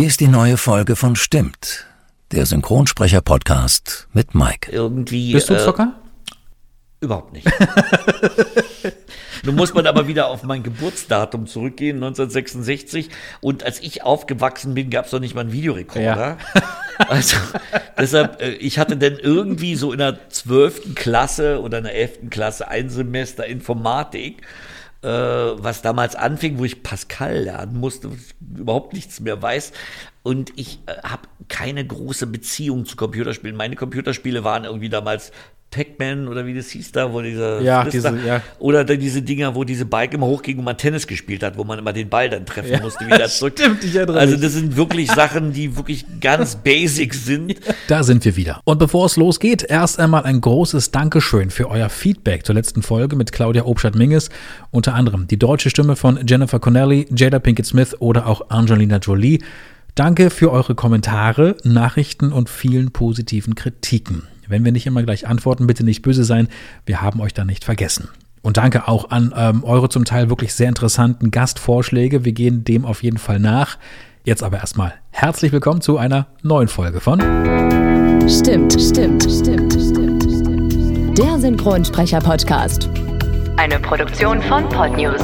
Hier ist die neue Folge von Stimmt, der Synchronsprecher-Podcast mit Mike. Irgendwie. Bist du äh, Zocker? Überhaupt nicht. Nun muss man aber wieder auf mein Geburtsdatum zurückgehen, 1966. Und als ich aufgewachsen bin, gab es noch nicht mal einen Videorekorder. Also deshalb, äh, ich hatte dann irgendwie so in der 12. Klasse oder in der 11. Klasse ein Semester Informatik, äh, was damals anfing, wo ich Pascal lernen musste, überhaupt nichts mehr weiß. Und ich äh, habe keine große Beziehung zu Computerspielen. Meine Computerspiele waren irgendwie damals Pac-Man oder wie das hieß da, wo dieser Ja, diese- ja. oder dann diese Dinger, wo diese Bike immer hochging und man Tennis gespielt hat, wo man immer den Ball dann treffen musste, wieder zurück. stimmt, ich erinnere also das sind wirklich Sachen, die wirklich ganz basic sind. Da sind wir wieder. Und bevor es losgeht, erst einmal ein großes Dankeschön für euer Feedback zur letzten Folge mit Claudia Obstadt-Minges. Unter anderem die deutsche Stimme von Jennifer Connelly, Jada Pinkett Smith oder auch Angelina Jolie. Danke für eure Kommentare, Nachrichten und vielen positiven Kritiken. Wenn wir nicht immer gleich antworten, bitte nicht böse sein. Wir haben euch da nicht vergessen. Und danke auch an ähm, eure zum Teil wirklich sehr interessanten Gastvorschläge. Wir gehen dem auf jeden Fall nach. Jetzt aber erstmal herzlich willkommen zu einer neuen Folge von Stimmt, stimmt, stimmt, stimmt, stimmt. Der Synchronsprecher-Podcast. Eine Produktion von Podnews.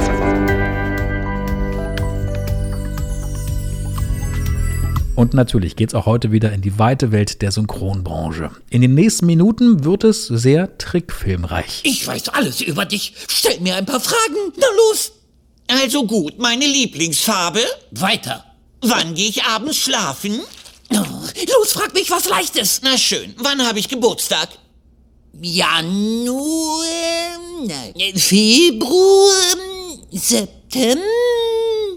Und natürlich geht's auch heute wieder in die weite Welt der Synchronbranche. In den nächsten Minuten wird es sehr trickfilmreich. Ich weiß alles über dich. Stell mir ein paar Fragen. Na los. Also gut, meine Lieblingsfarbe. Weiter. Wann gehe ich abends schlafen? Oh, los, frag mich was Leichtes. Na schön, wann habe ich Geburtstag? Januar, nein, Februar, September,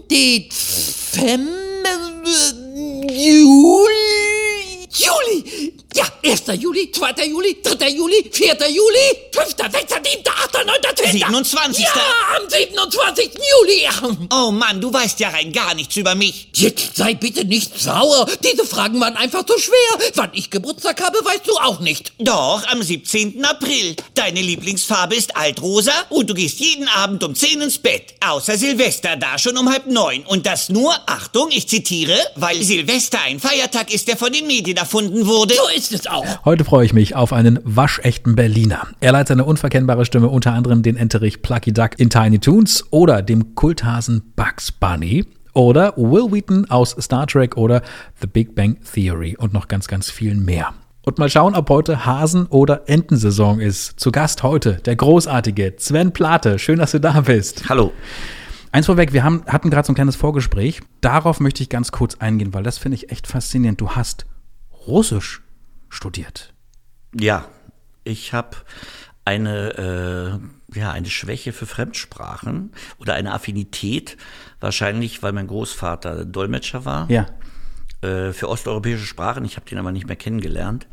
Dezember, Juli. Juli! Ja, 1. Juli, 2. Juli, 3. Juli, 4. Juli, 5., 6., 7., 8., 9., 10. 27.. Ja, am 27. Juli. Oh Mann, du weißt ja rein gar nichts über mich. Jetzt sei bitte nicht sauer. Diese Fragen waren einfach zu schwer. Wann ich Geburtstag habe, weißt du auch nicht. Doch, am 17. April. Deine Lieblingsfarbe ist altrosa und du gehst jeden Abend um 10 ins Bett. Außer Silvester, da schon um halb neun. Und das nur, Achtung, ich zitiere, weil Silvester ein Feiertag ist, der von den Medien erfunden wurde. So ist es auch. Heute freue ich mich auf einen waschechten Berliner. Er leiht seine unverkennbare Stimme unter anderem den Enterich Plucky Duck in Tiny Toons oder dem Kulthasen Bugs Bunny oder Will Wheaton aus Star Trek oder The Big Bang Theory und noch ganz, ganz vielen mehr. Und mal schauen, ob heute Hasen- oder Entensaison ist. Zu Gast heute der großartige Sven Plate. Schön, dass du da bist. Hallo. Eins vorweg, wir haben, hatten gerade so ein kleines Vorgespräch. Darauf möchte ich ganz kurz eingehen, weil das finde ich echt faszinierend. Du hast Russisch studiert. Ja, ich habe eine, äh, ja, eine Schwäche für Fremdsprachen oder eine Affinität, wahrscheinlich, weil mein Großvater Dolmetscher war. Ja. äh, für osteuropäische Sprachen. Ich habe den aber nicht mehr kennengelernt.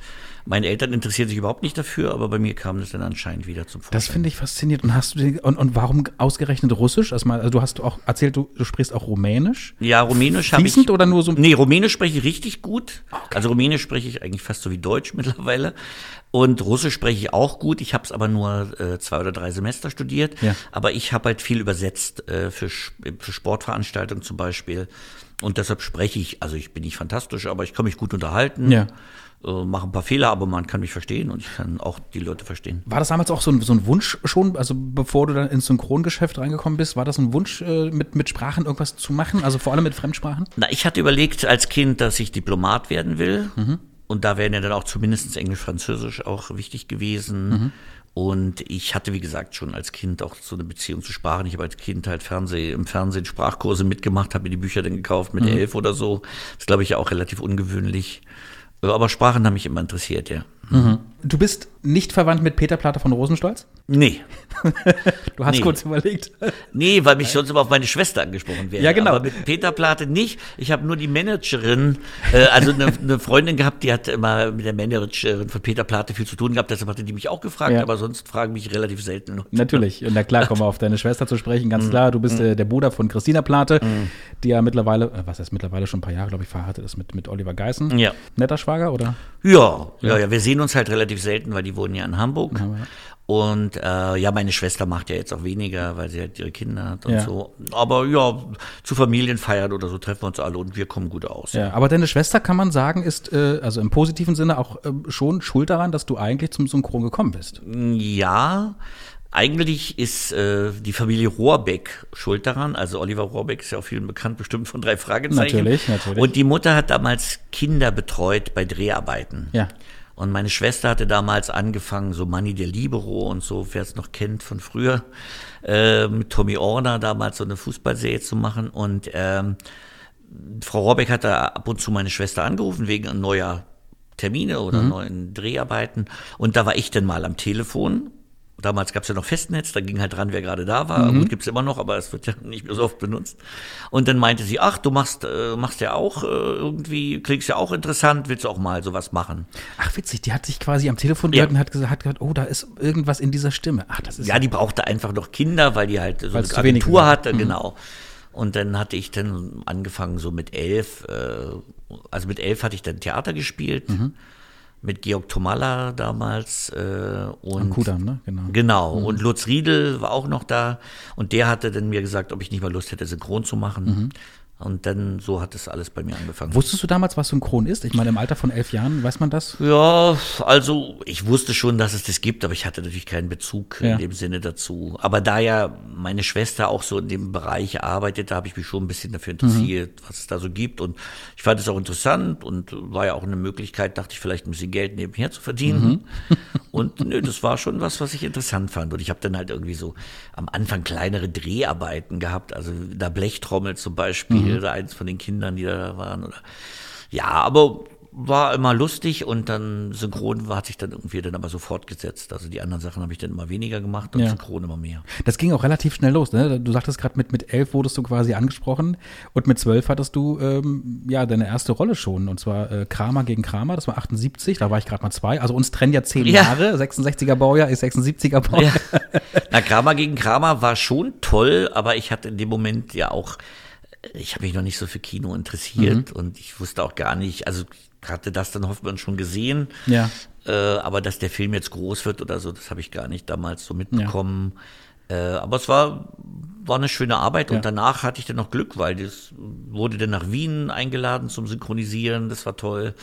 Meine Eltern interessieren sich überhaupt nicht dafür, aber bei mir kam das dann anscheinend wieder zum Vorschein. Das finde ich faszinierend. Und hast du den, und, und warum ausgerechnet Russisch? Also, mal, also du hast auch erzählt, du, du sprichst auch Rumänisch. Ja, Rumänisch habe ich. Fließend oder nur so? Nee, Rumänisch spreche ich richtig gut. Also Rumänisch spreche ich eigentlich fast so wie Deutsch mittlerweile. Und Russisch spreche ich auch gut. Ich habe es aber nur äh, zwei oder drei Semester studiert. Ja. Aber ich habe halt viel übersetzt äh, für, für Sportveranstaltungen zum Beispiel. Und deshalb spreche ich, also ich bin nicht fantastisch, aber ich kann mich gut unterhalten. Ja. Äh, mache ein paar Fehler, aber man kann mich verstehen und ich kann auch die Leute verstehen. War das damals auch so ein, so ein Wunsch schon, also bevor du dann ins Synchrongeschäft reingekommen bist, war das ein Wunsch, äh, mit, mit Sprachen irgendwas zu machen? Also vor allem mit Fremdsprachen? Na, ich hatte überlegt als Kind, dass ich Diplomat werden will. Und da wären ja dann auch zumindest Englisch, Französisch auch wichtig gewesen. Und ich hatte, wie gesagt, schon als Kind auch so eine Beziehung zu Sprachen. Ich habe als Kind halt Fernseh, im Fernsehen Sprachkurse mitgemacht, habe mir die Bücher dann gekauft mit elf oder so. Das glaube ich ja auch relativ ungewöhnlich. Aber Sprachen haben mich immer interessiert, ja. Du bist nicht verwandt mit Peter Plater von Rosenstolz? Nee. Du hast Nee. kurz überlegt. Nee, weil mich sonst immer auf meine Schwester angesprochen werde. Ja, genau. Aber mit Peter Plate nicht. Ich habe nur die Managerin, äh, also eine, eine Freundin gehabt, die hat immer mit der Managerin von Peter Plate viel zu tun gehabt. Deshalb hatte die mich auch gefragt, Ja. aber sonst fragen mich relativ selten. Natürlich. Und na klar, kommen wir auf deine Schwester zu sprechen. Mhm. Ganz klar, du bist äh, der Bruder von Christina Plate, die ja mittlerweile, äh, was heißt mittlerweile schon ein paar Jahre, glaube ich, verheiratet ist mit, mit Oliver Geißen. Ja. Netter Schwager oder? Ja, ja, ja, wir sehen uns halt relativ selten, weil die wohnen ja in Hamburg. Und äh, ja, meine Schwester macht ja jetzt auch weniger, weil sie halt ihre Kinder hat und Ja. so. Aber ja, zu Familienfeiern oder so treffen wir uns alle und wir kommen gut aus. Ja, aber deine Schwester kann man sagen, ist äh, also im positiven Sinne auch ähm, schon schuld daran, dass du eigentlich zum Synchron gekommen bist. Ja, eigentlich ist äh, die Familie Rohrbeck schuld daran. Also Oliver Rohrbeck ist ja auch vielen bekannt, bestimmt von drei Fragezeichen. Natürlich, natürlich. Und die Mutter hat damals Kinder betreut bei Dreharbeiten. Ja. Und meine Schwester hatte damals angefangen, so Manni der Libero und so, wer es noch kennt von früher, äh, mit Tommy Orner damals so eine Fußballserie zu machen. Und ähm, Frau Rohrbeck hat da ab und zu meine Schwester angerufen wegen neuer Termine oder neuen Dreharbeiten. Und da war ich dann mal am Telefon. Damals gab es ja noch Festnetz, da ging halt dran, wer gerade da war. Gut, gibt's immer noch, aber es wird ja nicht mehr so oft benutzt. Und dann meinte sie, ach, du machst, äh, machst ja auch äh, irgendwie, klingst ja auch interessant, willst du auch mal sowas machen? Ach witzig, die hat sich quasi am Telefon Ja. gehört und hat gesagt, hat gehört, oh, da ist irgendwas in dieser Stimme. Ach, das ist Ja, die brauchte einfach noch Kinder, weil die halt so Weil es eine Agentur hatte, genau. Und dann hatte ich dann angefangen so mit elf, äh, also mit elf hatte ich dann Theater gespielt, Mhm. Mit Georg Tomalla damals äh, und Am Kudamm, ne? Genau. Genau. Und Lutz Riedel war auch noch da und der hatte dann mir gesagt, ob ich nicht mal Lust hätte, synchron zu machen. Mhm. Und dann so hat es alles bei mir angefangen. Wusstest du damals, was Synchron ist? Ich meine, im Alter von elf Jahren, weiß man das? Ja, also ich wusste schon, dass es das gibt, aber ich hatte natürlich keinen Bezug Ja. in dem Sinne dazu. Aber da ja meine Schwester auch so in dem Bereich arbeitet, da habe ich mich schon ein bisschen dafür interessiert, was es da so gibt. Und ich fand es auch interessant und war ja auch eine Möglichkeit, dachte ich, vielleicht ein bisschen Geld nebenher zu verdienen. Und nö, das war schon was, was ich interessant fand. Und ich habe dann halt irgendwie so am Anfang kleinere Dreharbeiten gehabt, also da Blechtrommel zum Beispiel, oder eins von den Kindern, die da waren. Oder ja, aber war immer lustig und dann Synchron hat sich dann irgendwie dann aber so fortgesetzt. Also die anderen Sachen habe ich dann immer weniger gemacht und Ja. Synchron immer mehr. Das ging auch relativ schnell los. Ne? Du sagtest gerade, mit, mit elf wurdest du quasi angesprochen und mit zwölf hattest du ähm, ja deine erste Rolle schon. Und zwar äh, Kramer gegen Kramer, das war 78, da war ich gerade mal zwei. Also uns trennen ja zehn Ja. Jahre, 66er Baujahr ist 76er Baujahr. Ja. Na, Kramer gegen Kramer war schon toll, aber ich hatte in dem Moment ja auch, ich habe mich noch nicht so für Kino interessiert und ich wusste auch gar nicht, also ich hatte das dann Hoffmann schon gesehen, Ja. äh, aber dass der Film jetzt groß wird oder so, das habe ich gar nicht damals so mitbekommen. Äh, aber es war, war eine schöne Arbeit Ja. und danach hatte ich dann noch Glück, weil das wurde dann nach Wien eingeladen zum Synchronisieren, das war toll.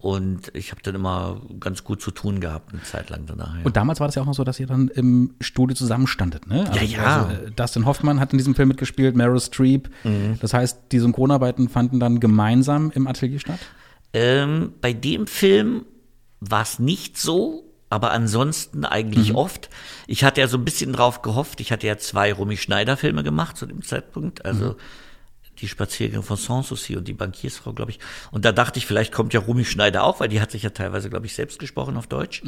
Und ich habe dann immer ganz gut zu tun gehabt, eine Zeit lang danach. Ja. Und damals war das ja auch noch so, dass ihr dann im Studio zusammenstandet, ne? Ja, ja. Also, äh, Dustin Hoffmann hat in diesem Film mitgespielt, Meryl Streep. Mhm. Das heißt, die Synchronarbeiten fanden dann gemeinsam im Atelier statt? Ähm, bei dem Film war es nicht so, aber ansonsten eigentlich oft. Ich hatte ja so ein bisschen drauf gehofft. Ich hatte ja zwei Romy Schneider Filme gemacht zu dem Zeitpunkt. Also die Spaziergänge von Sanssouci und die Bankiersfrau, glaube ich. Und da dachte ich, vielleicht kommt ja Romy Schneider auch, weil die hat sich ja teilweise, glaube ich, selbst gesprochen auf Deutsch.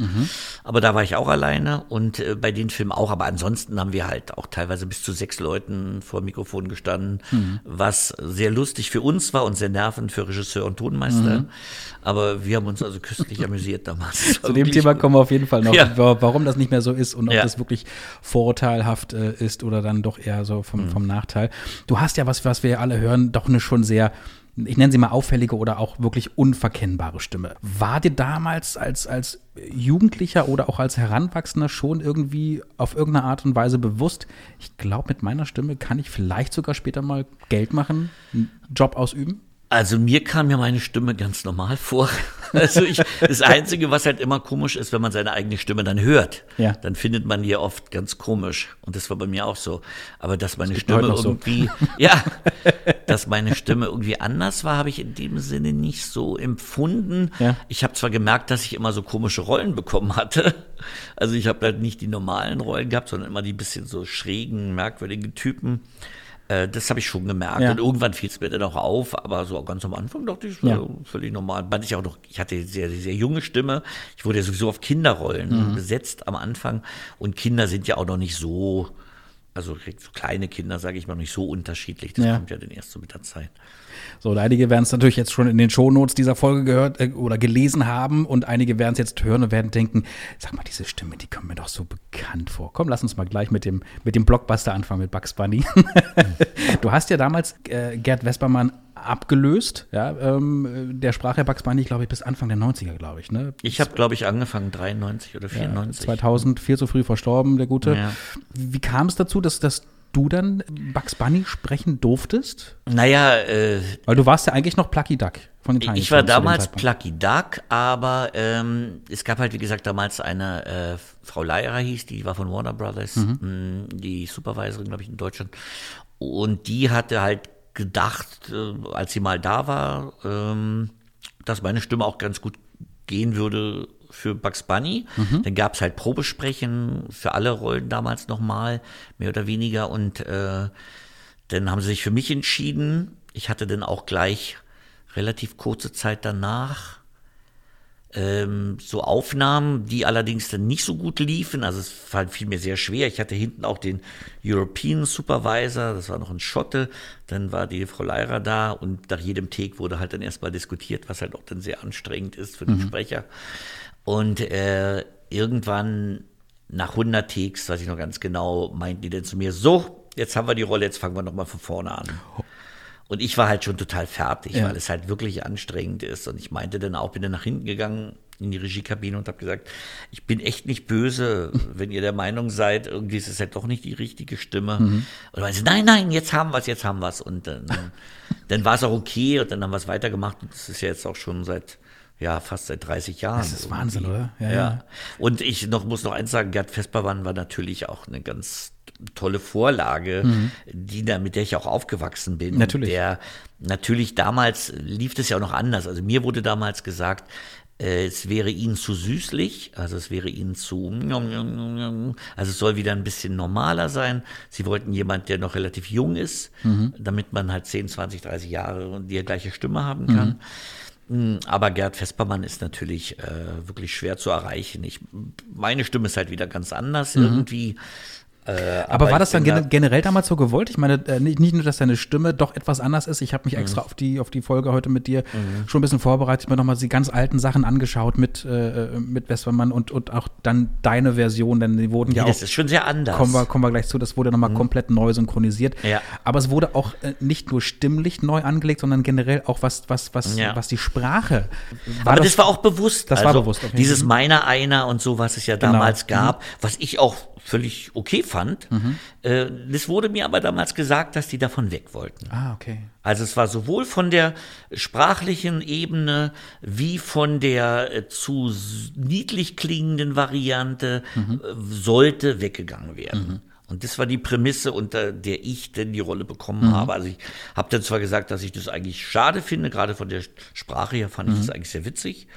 Aber da war ich auch alleine und äh, bei den Filmen auch. Aber ansonsten haben wir halt auch teilweise bis zu sechs Leuten vor dem Mikrofon gestanden, was sehr lustig für uns war und sehr nervend für Regisseur und Tonmeister. Aber wir haben uns also köstlich amüsiert damals. Zu dem Thema kommen wir auf jeden Fall noch, Ja. wa- warum das nicht mehr so ist und ob Ja. das wirklich vorurteilhaft äh, ist oder dann doch eher so Mhm. vom, vom Nachteil. Du hast ja was, was wir alle hören, doch eine schon sehr, ich nenne sie mal auffällige oder auch wirklich unverkennbare Stimme. War dir damals als, als Jugendlicher oder auch als Heranwachsender schon irgendwie auf irgendeine Art und Weise bewusst, ich glaube, mit meiner Stimme kann ich vielleicht sogar später mal Geld machen, einen Job ausüben? Also mir kam ja meine Stimme ganz normal vor. Also ich, das Einzige, was halt immer komisch ist, wenn man seine eigene Stimme dann hört, Ja. dann findet man die oft ganz komisch. Und das war bei mir auch so. Aber dass meine mir Stimme noch so. irgendwie, ja, dass meine Stimme irgendwie anders war, habe ich in dem Sinne nicht so empfunden. Ja. Ich habe zwar gemerkt, dass ich immer so komische Rollen bekommen hatte. Also ich habe halt nicht die normalen Rollen gehabt, sondern immer die bisschen so schrägen, merkwürdigen Typen. Äh, Das habe ich schon gemerkt. Ja. Und irgendwann fiel es mir dann auch auf, aber so ganz am Anfang dachte ich, Ja. völlig normal. Fand ich auch noch, ich hatte sehr, sehr junge Stimme. Ich wurde ja sowieso auf Kinderrollen Mhm. besetzt am Anfang. Und Kinder sind ja auch noch nicht so, also so kleine Kinder, sage ich mal, nicht so unterschiedlich. Das Ja. kommt ja dann erst so mit der Zeit. So, und einige werden es natürlich jetzt schon in den Shownotes dieser Folge gehört äh, oder gelesen haben und einige werden es jetzt hören und werden denken, sag mal, diese Stimme, die kommt mir doch so bekannt vor. Komm, lass uns mal gleich mit dem, mit dem Blockbuster anfangen, mit Bugs Bunny. du hast ja damals äh, Gerd Vespermann abgelöst. Ja, ähm, der sprach ja Bugs Bunny, glaube ich, bis Anfang der 90er, glaube ich. Ne? Ich habe, glaube ich, angefangen 93 oder 94. 2000, viel zu früh verstorben, der Gute. Ja. Wie kam es dazu, dass, dass du dann Bugs Bunny sprechen durftest? Naja, äh, Weil du warst ja eigentlich noch Plucky Duck von den Tiny ich war damals. Plucky Duck, aber ähm, es gab halt, wie gesagt, damals eine äh, Frau Leierer hieß, die war von Warner Brothers, mh, die Supervisorin, glaube ich, in Deutschland. Und die hatte halt gedacht, äh, als sie mal da war, ähm, dass meine Stimme auch ganz gut gehen würde für Bugs Bunny. Dann gab es halt Probesprechen für alle Rollen damals nochmal, mehr oder weniger. Und äh, dann haben sie sich für mich entschieden. Ich hatte dann auch gleich relativ kurze Zeit danach ähm, so Aufnahmen, die allerdings dann nicht so gut liefen. Also es fiel mir sehr schwer. Ich hatte hinten auch den European Supervisor, das war noch ein Schotte. Dann war die Frau Leira da und nach jedem Take wurde halt dann erstmal diskutiert, was halt auch dann sehr anstrengend ist für den Sprecher. Und äh, irgendwann nach 100 Takes, weiß ich noch ganz genau, meinten die dann zu mir, so, jetzt haben wir die Rolle, jetzt fangen wir nochmal von vorne an. Und ich war halt schon total fertig, Ja. weil es halt wirklich anstrengend ist. Und ich meinte dann auch, bin dann nach hinten gegangen in die Regiekabine und habe gesagt, ich bin echt nicht böse, wenn ihr der Meinung seid, irgendwie ist es halt doch nicht die richtige Stimme. Und dann meinte sie, nein, nein, jetzt haben wir es, jetzt haben wir es. Und dann, dann war es auch okay und dann haben wir es weitergemacht. Und das ist ja jetzt auch schon seit, ja, fast seit 30 Jahren. Das ist Wahnsinn, irgendwie. oder? Ja, Ja, ja. Und ich noch, muss noch eins sagen, Gerd Vespermann war natürlich auch eine ganz tolle Vorlage, die da, mit der ich auch aufgewachsen bin. Mhm. Natürlich. Der natürlich damals lief das ja auch noch anders. Also mir wurde damals gesagt, äh, es wäre ihnen zu süßlich, also es wäre ihnen zu, also es soll wieder ein bisschen normaler sein. Sie wollten jemand, der noch relativ jung ist, Mhm. damit man halt 10, 20, 30 Jahre und die gleiche Stimme haben kann. Mm, Aber Gerd Vespermann ist natürlich äh, wirklich schwer zu erreichen. Ich, meine Stimme ist halt wieder ganz anders irgendwie. Äh, Mhm. Aber, war das dann gen generell damals so gewollt? Ich meine, äh, nicht, nicht nur, dass deine Stimme doch etwas anders ist. Ich habe mich extra Mhm. auf die auf die Folge heute mit dir schon ein bisschen vorbereitet, mir nochmal die ganz alten Sachen angeschaut mit äh, mit Westermann und und auch dann deine Version, denn die wurden ja Nee, das auch ist schon sehr anders. kommen wir, kommen wir gleich zu, das wurde nochmal komplett neu synchronisiert. Ja. Aber es wurde auch äh, nicht nur stimmlich neu angelegt, sondern generell auch was, was, was, Ja. was die Sprache. Aber das, war auch bewusst. Das war bewusst, okay. Dieses Meiner, Einer und so, was es ja Genau. damals gab, was ich auch völlig okay fand. Äh, das wurde mir aber damals gesagt, dass die davon weg wollten. Ah, okay. Also es war sowohl von der sprachlichen Ebene wie von der äh, zu niedlich klingenden Variante Mhm. äh, sollte weggegangen werden. Und das war die Prämisse, unter der ich denn die Rolle bekommen Mhm. habe. Also ich habe dann zwar gesagt, dass ich das eigentlich schade finde, gerade von der Sprache her fand ich Mhm. das eigentlich sehr witzig.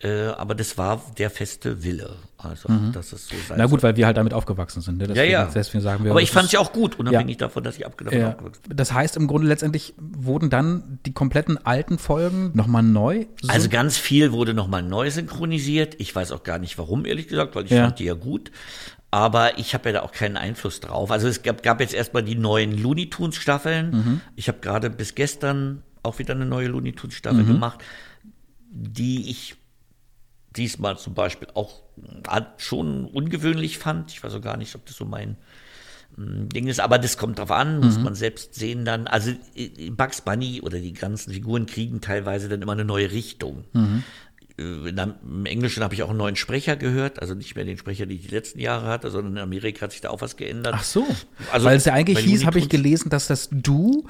Äh, aber das war der feste Wille. Also, dass es so sein Mhm. Na gut, weil wir halt damit aufgewachsen sind. Ne? ja, Deswegen, ja. Deswegen sagen wir. aber ich das fand es ist- ja auch gut, unabhängig davon, dass ich abgedacht Ja, habe. das heißt im Grunde letztendlich wurden dann die kompletten alten Folgen nochmal neu. syn- Also ganz viel wurde nochmal neu synchronisiert. Ich weiß auch gar nicht warum, ehrlich gesagt, weil ich Ja. fand die ja gut. Aber ich habe ja da auch keinen Einfluss drauf. Also es gab, gab jetzt erstmal die neuen Looney Tunes Staffeln. Mhm. Ich habe gerade bis gestern auch wieder eine neue Looney Tunes Staffel Mhm. gemacht, die ich diesmal zum Beispiel auch äh, schon ungewöhnlich fand. Ich weiß auch gar nicht, ob das so mein mm, Ding ist, aber das kommt drauf an, Mhm. muss man selbst sehen dann. Also äh, Bugs Bunny oder die ganzen Figuren kriegen teilweise dann immer eine neue Richtung. Mhm. Äh, Im Englischen habe ich auch einen neuen Sprecher gehört, also nicht mehr den Sprecher, den ich die letzten Jahre hatte, sondern in Amerika hat sich da auch was geändert. Ach so. Also, Weil es ja eigentlich hieß, habe ich gelesen, dass das du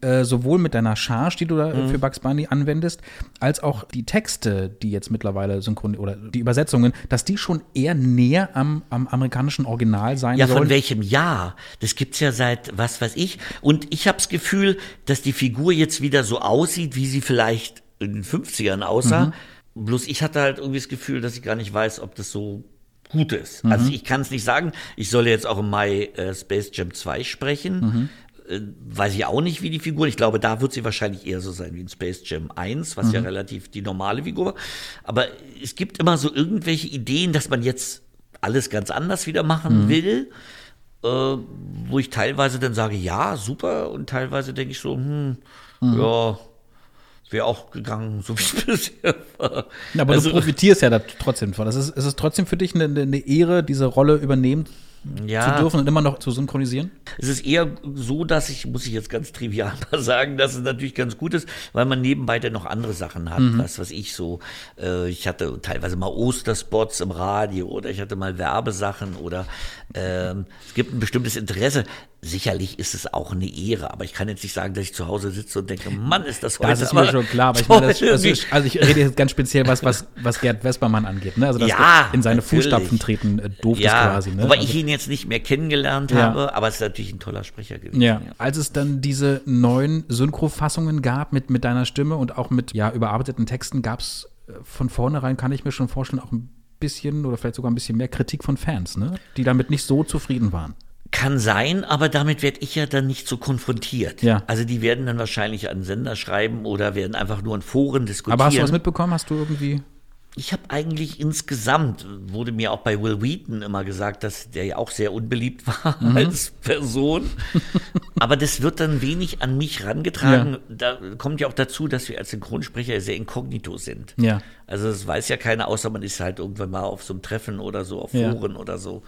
äh, sowohl mit deiner Charge, die du da äh, für Bugs Bunny anwendest, als auch die Texte, die jetzt mittlerweile synchron oder die Übersetzungen, dass die schon eher näher am, am amerikanischen Original sein Ja, sollen. von welchem Jahr? Das gibt's ja seit was weiß ich. Und ich habe das Gefühl, dass die Figur jetzt wieder so aussieht, wie sie vielleicht in den 50ern aussah. Mhm. Bloß ich hatte halt irgendwie das Gefühl, dass ich gar nicht weiß, ob das so gut ist. Mhm. Also ich kann es nicht sagen. Ich soll jetzt auch im Mai äh, Space Jam 2 sprechen. Mhm. Äh, weiß ich auch nicht, wie die Figur. Ich glaube, da wird sie wahrscheinlich eher so sein wie in Space Jam 1, was Mhm. ja relativ die normale Figur war. Aber es gibt immer so irgendwelche Ideen, dass man jetzt alles ganz anders wieder machen Mhm. will äh, wo ich teilweise dann sage, ja, super, und teilweise denke ich so, hm, Mhm. ja, wäre auch gegangen, so wie es bisher war. Aber Also, du profitierst ja da trotzdem von. Es ist, es ist trotzdem für dich eine, eine Ehre, diese Rolle übernehmen Ja. zu dürfen und immer noch zu synchronisieren? Es ist eher so, dass ich, muss ich jetzt ganz trivial mal sagen, dass es natürlich ganz gut ist, weil man nebenbei dann noch andere Sachen hat, was was ich so, äh, ich hatte teilweise mal Osterspots im Radio oder ich hatte mal Werbesachen oder ähm, es gibt ein bestimmtes Interesse. Sicherlich ist es auch eine Ehre, aber ich kann jetzt nicht sagen, dass ich zu Hause sitze und denke, Mann, ist das heute Das ist mir schon klar, aber ich meine, das, das ist, also ich rede jetzt ganz speziell was, was, was Gerd Vespermann angeht, ne? Also dass Ja, in seine natürlich. Fußstapfen treten äh, doof ist ja, quasi, ne? wobei Also- ich ihn jetzt nicht mehr kennengelernt Ja. habe, aber es ist natürlich ein toller Sprecher gewesen. Ja, als es dann diese neuen Synchrofassungen gab mit, mit deiner Stimme und auch mit ja, überarbeiteten Texten, gab es von vornherein, kann ich mir schon vorstellen, auch ein bisschen oder vielleicht sogar ein bisschen mehr Kritik von Fans, ne? die damit nicht so zufrieden waren. Kann sein, aber damit werde ich ja dann nicht so konfrontiert. Ja. Also die werden dann wahrscheinlich an Sender schreiben oder werden einfach nur in Foren diskutieren. Aber hast du was mitbekommen? Hast du irgendwie. Ich habe eigentlich insgesamt, wurde mir auch bei Will Wheaton immer gesagt, dass der ja auch sehr unbeliebt war Mhm. als Person. Aber das wird dann wenig an mich rangetragen. Da kommt ja auch dazu, dass wir als Synchronsprecher sehr inkognito sind. Ja. Also das weiß ja keiner, außer man ist halt irgendwann mal auf so einem Treffen oder so, auf Ja. Foren oder so.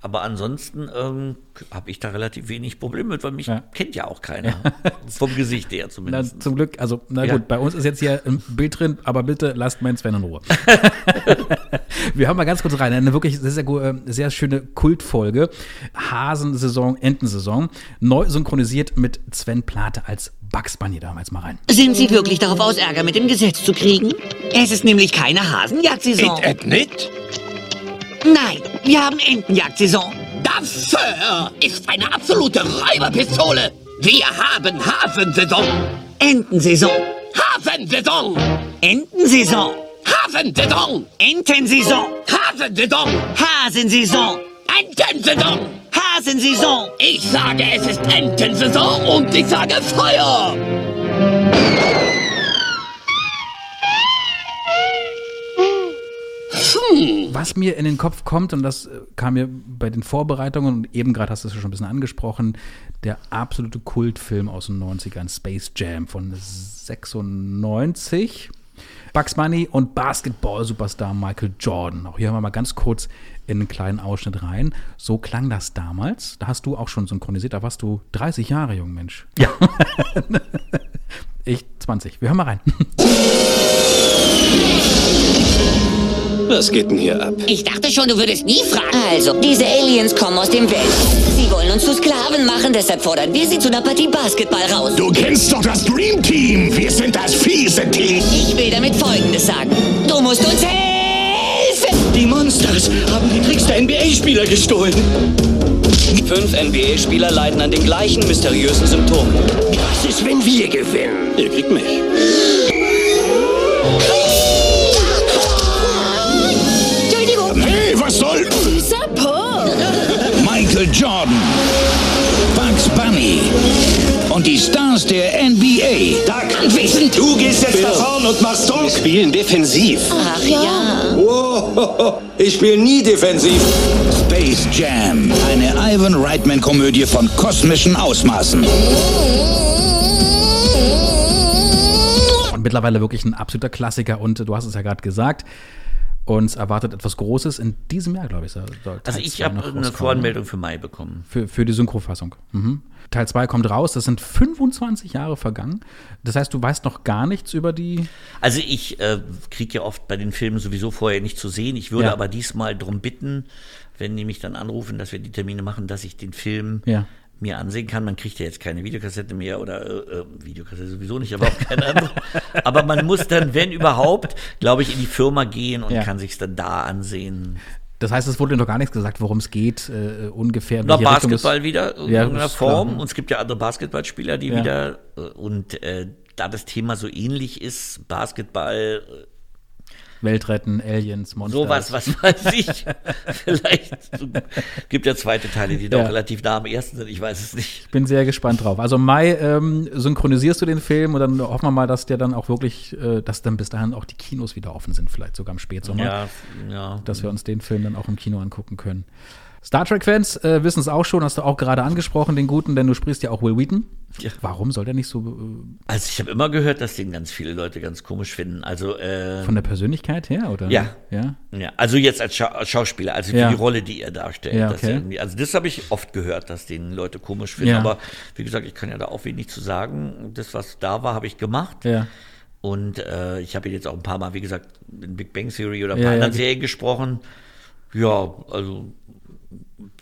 Aber ansonsten ähm, habe ich da relativ wenig Probleme mit, weil mich Ja. kennt ja auch keiner. Vom Gesicht her Na, zumindest. zum Glück, also, na Ja. gut, bei uns ist jetzt hier ein Bild drin, aber bitte lasst meinen Sven in Ruhe. Wir haben mal ganz kurz rein, eine wirklich sehr, sehr, äh, sehr schöne Kultfolge. Hasensaison, Entensaison. Neu synchronisiert mit Sven Plate als Bugs Bunny damals mal rein. Sind Sie wirklich darauf aus, Ärger mit dem Gesetz zu kriegen? Es ist nämlich keine Hasenjagdsaison. Et nicht? Nein, wir haben Entenjagdsaison. Dafür ist eine absolute Räuberpistole. Wir haben Hafensaison. Entensaison. Hafensaison. Entensaison. Hafensaison. Entensaison. Hafensaison. Hasensaison. Entensaison. Hasensaison. Ich sage, es ist Entensaison und ich sage Feuer. Was mir in den Kopf kommt, und das äh, kam mir bei den Vorbereitungen, und eben gerade hast du es ja schon ein bisschen angesprochen, der absolute Kultfilm aus den 90ern, Space Jam von 96. Bugs Bunny und Basketball-Superstar Michael Jordan. Auch hier haben wir mal ganz kurz in einen kleinen Ausschnitt rein. So klang das damals. Da hast du auch schon synchronisiert. Da warst du 30 Jahre jung, Mensch. Ja. ich 20. Wir hören mal rein. Was geht denn hier ab? Ich dachte schon, du würdest nie fragen. Also, diese Aliens kommen aus dem Weltraum. Sie wollen uns zu Sklaven machen, deshalb fordern wir sie zu einer Partie Basketball raus. Du kennst doch das Dream Team. Wir sind das fiese Team. Ich will damit Folgendes sagen. Du musst uns helfen! Die Monsters haben die Tricks der NBA-Spieler gestohlen. Fünf NBA-Spieler leiden an den gleichen mysteriösen Symptomen. Was ist, wenn wir gewinnen? Ihr kriegt mich. Jordan, Bugs Bunny und die Stars der NBA. Doug, anwesend. Du gehst jetzt nach vorne und machst Druck. Wir spielen defensiv. Ach ja. Wow, ich spiele nie defensiv. Space Jam, eine Ivan Reitman-Komödie von kosmischen Ausmaßen. Und mittlerweile wirklich ein absoluter Klassiker. Und du hast es ja gerade gesagt, uns erwartet etwas Großes in diesem Jahr, glaube ich. Teil Also ich habe eine. Voranmeldung für Mai bekommen. Für, für die Synchrofassung. Mhm. Teil 2 kommt raus, das sind 25 Jahre vergangen. Das heißt, du weißt noch gar nichts über die. Also ich äh, kriege ja oft bei den Filmen sowieso vorher nicht zu sehen. Ich würde Ja. aber diesmal darum bitten, wenn die mich dann anrufen, dass wir die Termine machen, dass ich den Film Ja. Mir ansehen kann. Man kriegt ja jetzt keine Videokassette mehr oder äh, äh, Videokassette sowieso nicht, aber auch keine andere. aber man muss dann, wenn überhaupt, glaube ich, in die Firma gehen und Ja. kann sich dann da ansehen. Das heißt, es wurde noch gar nichts gesagt, worum es geht, äh, ungefähr. Na, Basketball wieder in Ja, irgendeiner klar, Form. ne? Und es gibt ja andere Basketballspieler, die Ja. wieder äh, und äh, da das Thema so ähnlich ist, Basketball, äh, Welt retten, Aliens, Monster. sowas, was weiß ich. Vielleicht gibt ja zweite Teile, die doch Ja. relativ nah am ersten sind. Ich weiß es nicht. Ich bin sehr gespannt drauf. Also im Mai ähm, synchronisierst du den Film und dann hoffen wir mal, dass der dann auch wirklich, äh, dass dann bis dahin auch die Kinos wieder offen sind, vielleicht sogar im Spätsommer. Ja, ja. Dass wir uns den Film dann auch im Kino angucken können. Star Trek-Fans äh, wissen es auch schon, hast du auch gerade angesprochen, den Guten, denn du sprichst ja auch Will Wheaton. Ja. Warum soll der nicht so äh, Also ich habe immer gehört, dass den ganz viele Leute ganz komisch finden. Also äh, von der Persönlichkeit her, oder? Ja. Ja. Ja, also jetzt als, Schau als Schauspieler, also für Ja. die Rolle, die er darstellt. Ja, okay. also das habe ich oft gehört, dass den Leute komisch finden. Ja. Aber wie gesagt, ich kann ja da auch wenig zu sagen. Das, was da war, habe ich gemacht. Ja. Und äh, ich habe ihn jetzt auch ein paar Mal, wie gesagt, in Big Bang Theory oder ein paar anderen Serien gesprochen. Ja, also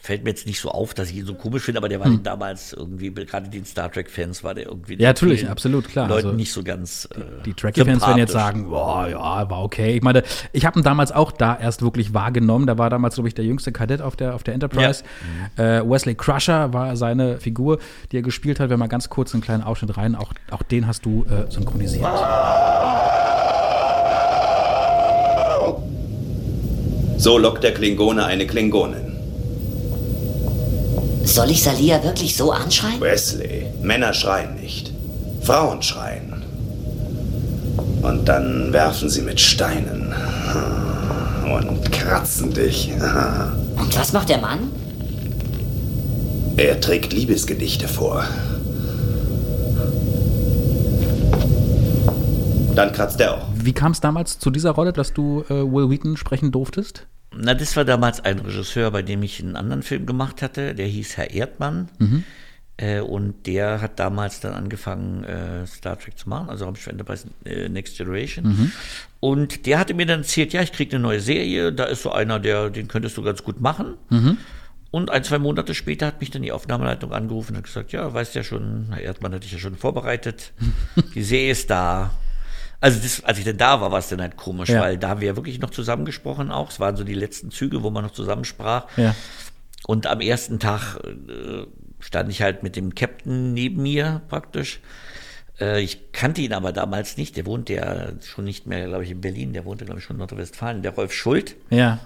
fällt mir jetzt nicht so auf, dass ich ihn so komisch finde, aber der war damals irgendwie, gerade den Star Trek-Fans war der irgendwie Hm. Ja, natürlich, absolut, klar. Leuten Also nicht so ganz äh, Die Trekkie-Fans werden jetzt sagen, boah, ja, war okay. Ich meine, ich habe ihn damals auch da erst wirklich wahrgenommen. Da war damals, glaube ich, der jüngste Kadett auf der, auf der Enterprise. Äh, Wesley Crusher war seine Figur, die er gespielt hat. Wenn mal ganz kurz einen kleinen Ausschnitt rein, auch, auch den hast du äh, synchronisiert. So lockt der Klingone eine Klingonin. Soll ich Salia wirklich so anschreien? Wesley, Männer schreien nicht. Frauen schreien. Und dann werfen sie mit Steinen. Und kratzen dich. Und was macht der Mann? Er trägt Liebesgedichte vor. Dann kratzt er auch. Wie kam es damals zu dieser Rolle, dass du äh, Will Wheaton sprechen durftest? Na, das war damals ein Regisseur, bei dem ich einen anderen Film gemacht hatte, der hieß Herr Erdmann. Mhm. Äh, und der hat damals dann angefangen, äh, Star Trek zu machen, also Raumschiff Enterprise äh, Next Generation. Mhm. Und der hatte mir dann erzählt, ja, ich krieg eine neue Serie, da ist so einer, der, den könntest du ganz gut machen. Mhm. Und ein, zwei Monate später hat mich dann die Aufnahmeleitung angerufen und hat gesagt, ja, weißt ja schon, Herr Erdmann hatte ich ja schon vorbereitet. die Serie ist da. Also das, als ich dann da war, war es dann halt komisch, Ja. weil da haben wir ja wirklich noch zusammengesprochen auch. Es waren so die letzten Züge, wo man noch zusammensprach. Ja. Und am ersten Tag äh, stand ich halt mit dem Captain neben mir praktisch. Äh, ich kannte ihn aber damals nicht. Der wohnte ja schon nicht mehr, glaube ich, in Berlin. Der wohnte, glaube ich, schon in Nordrhein-Westfalen. Der Rolf Schuld. Ja.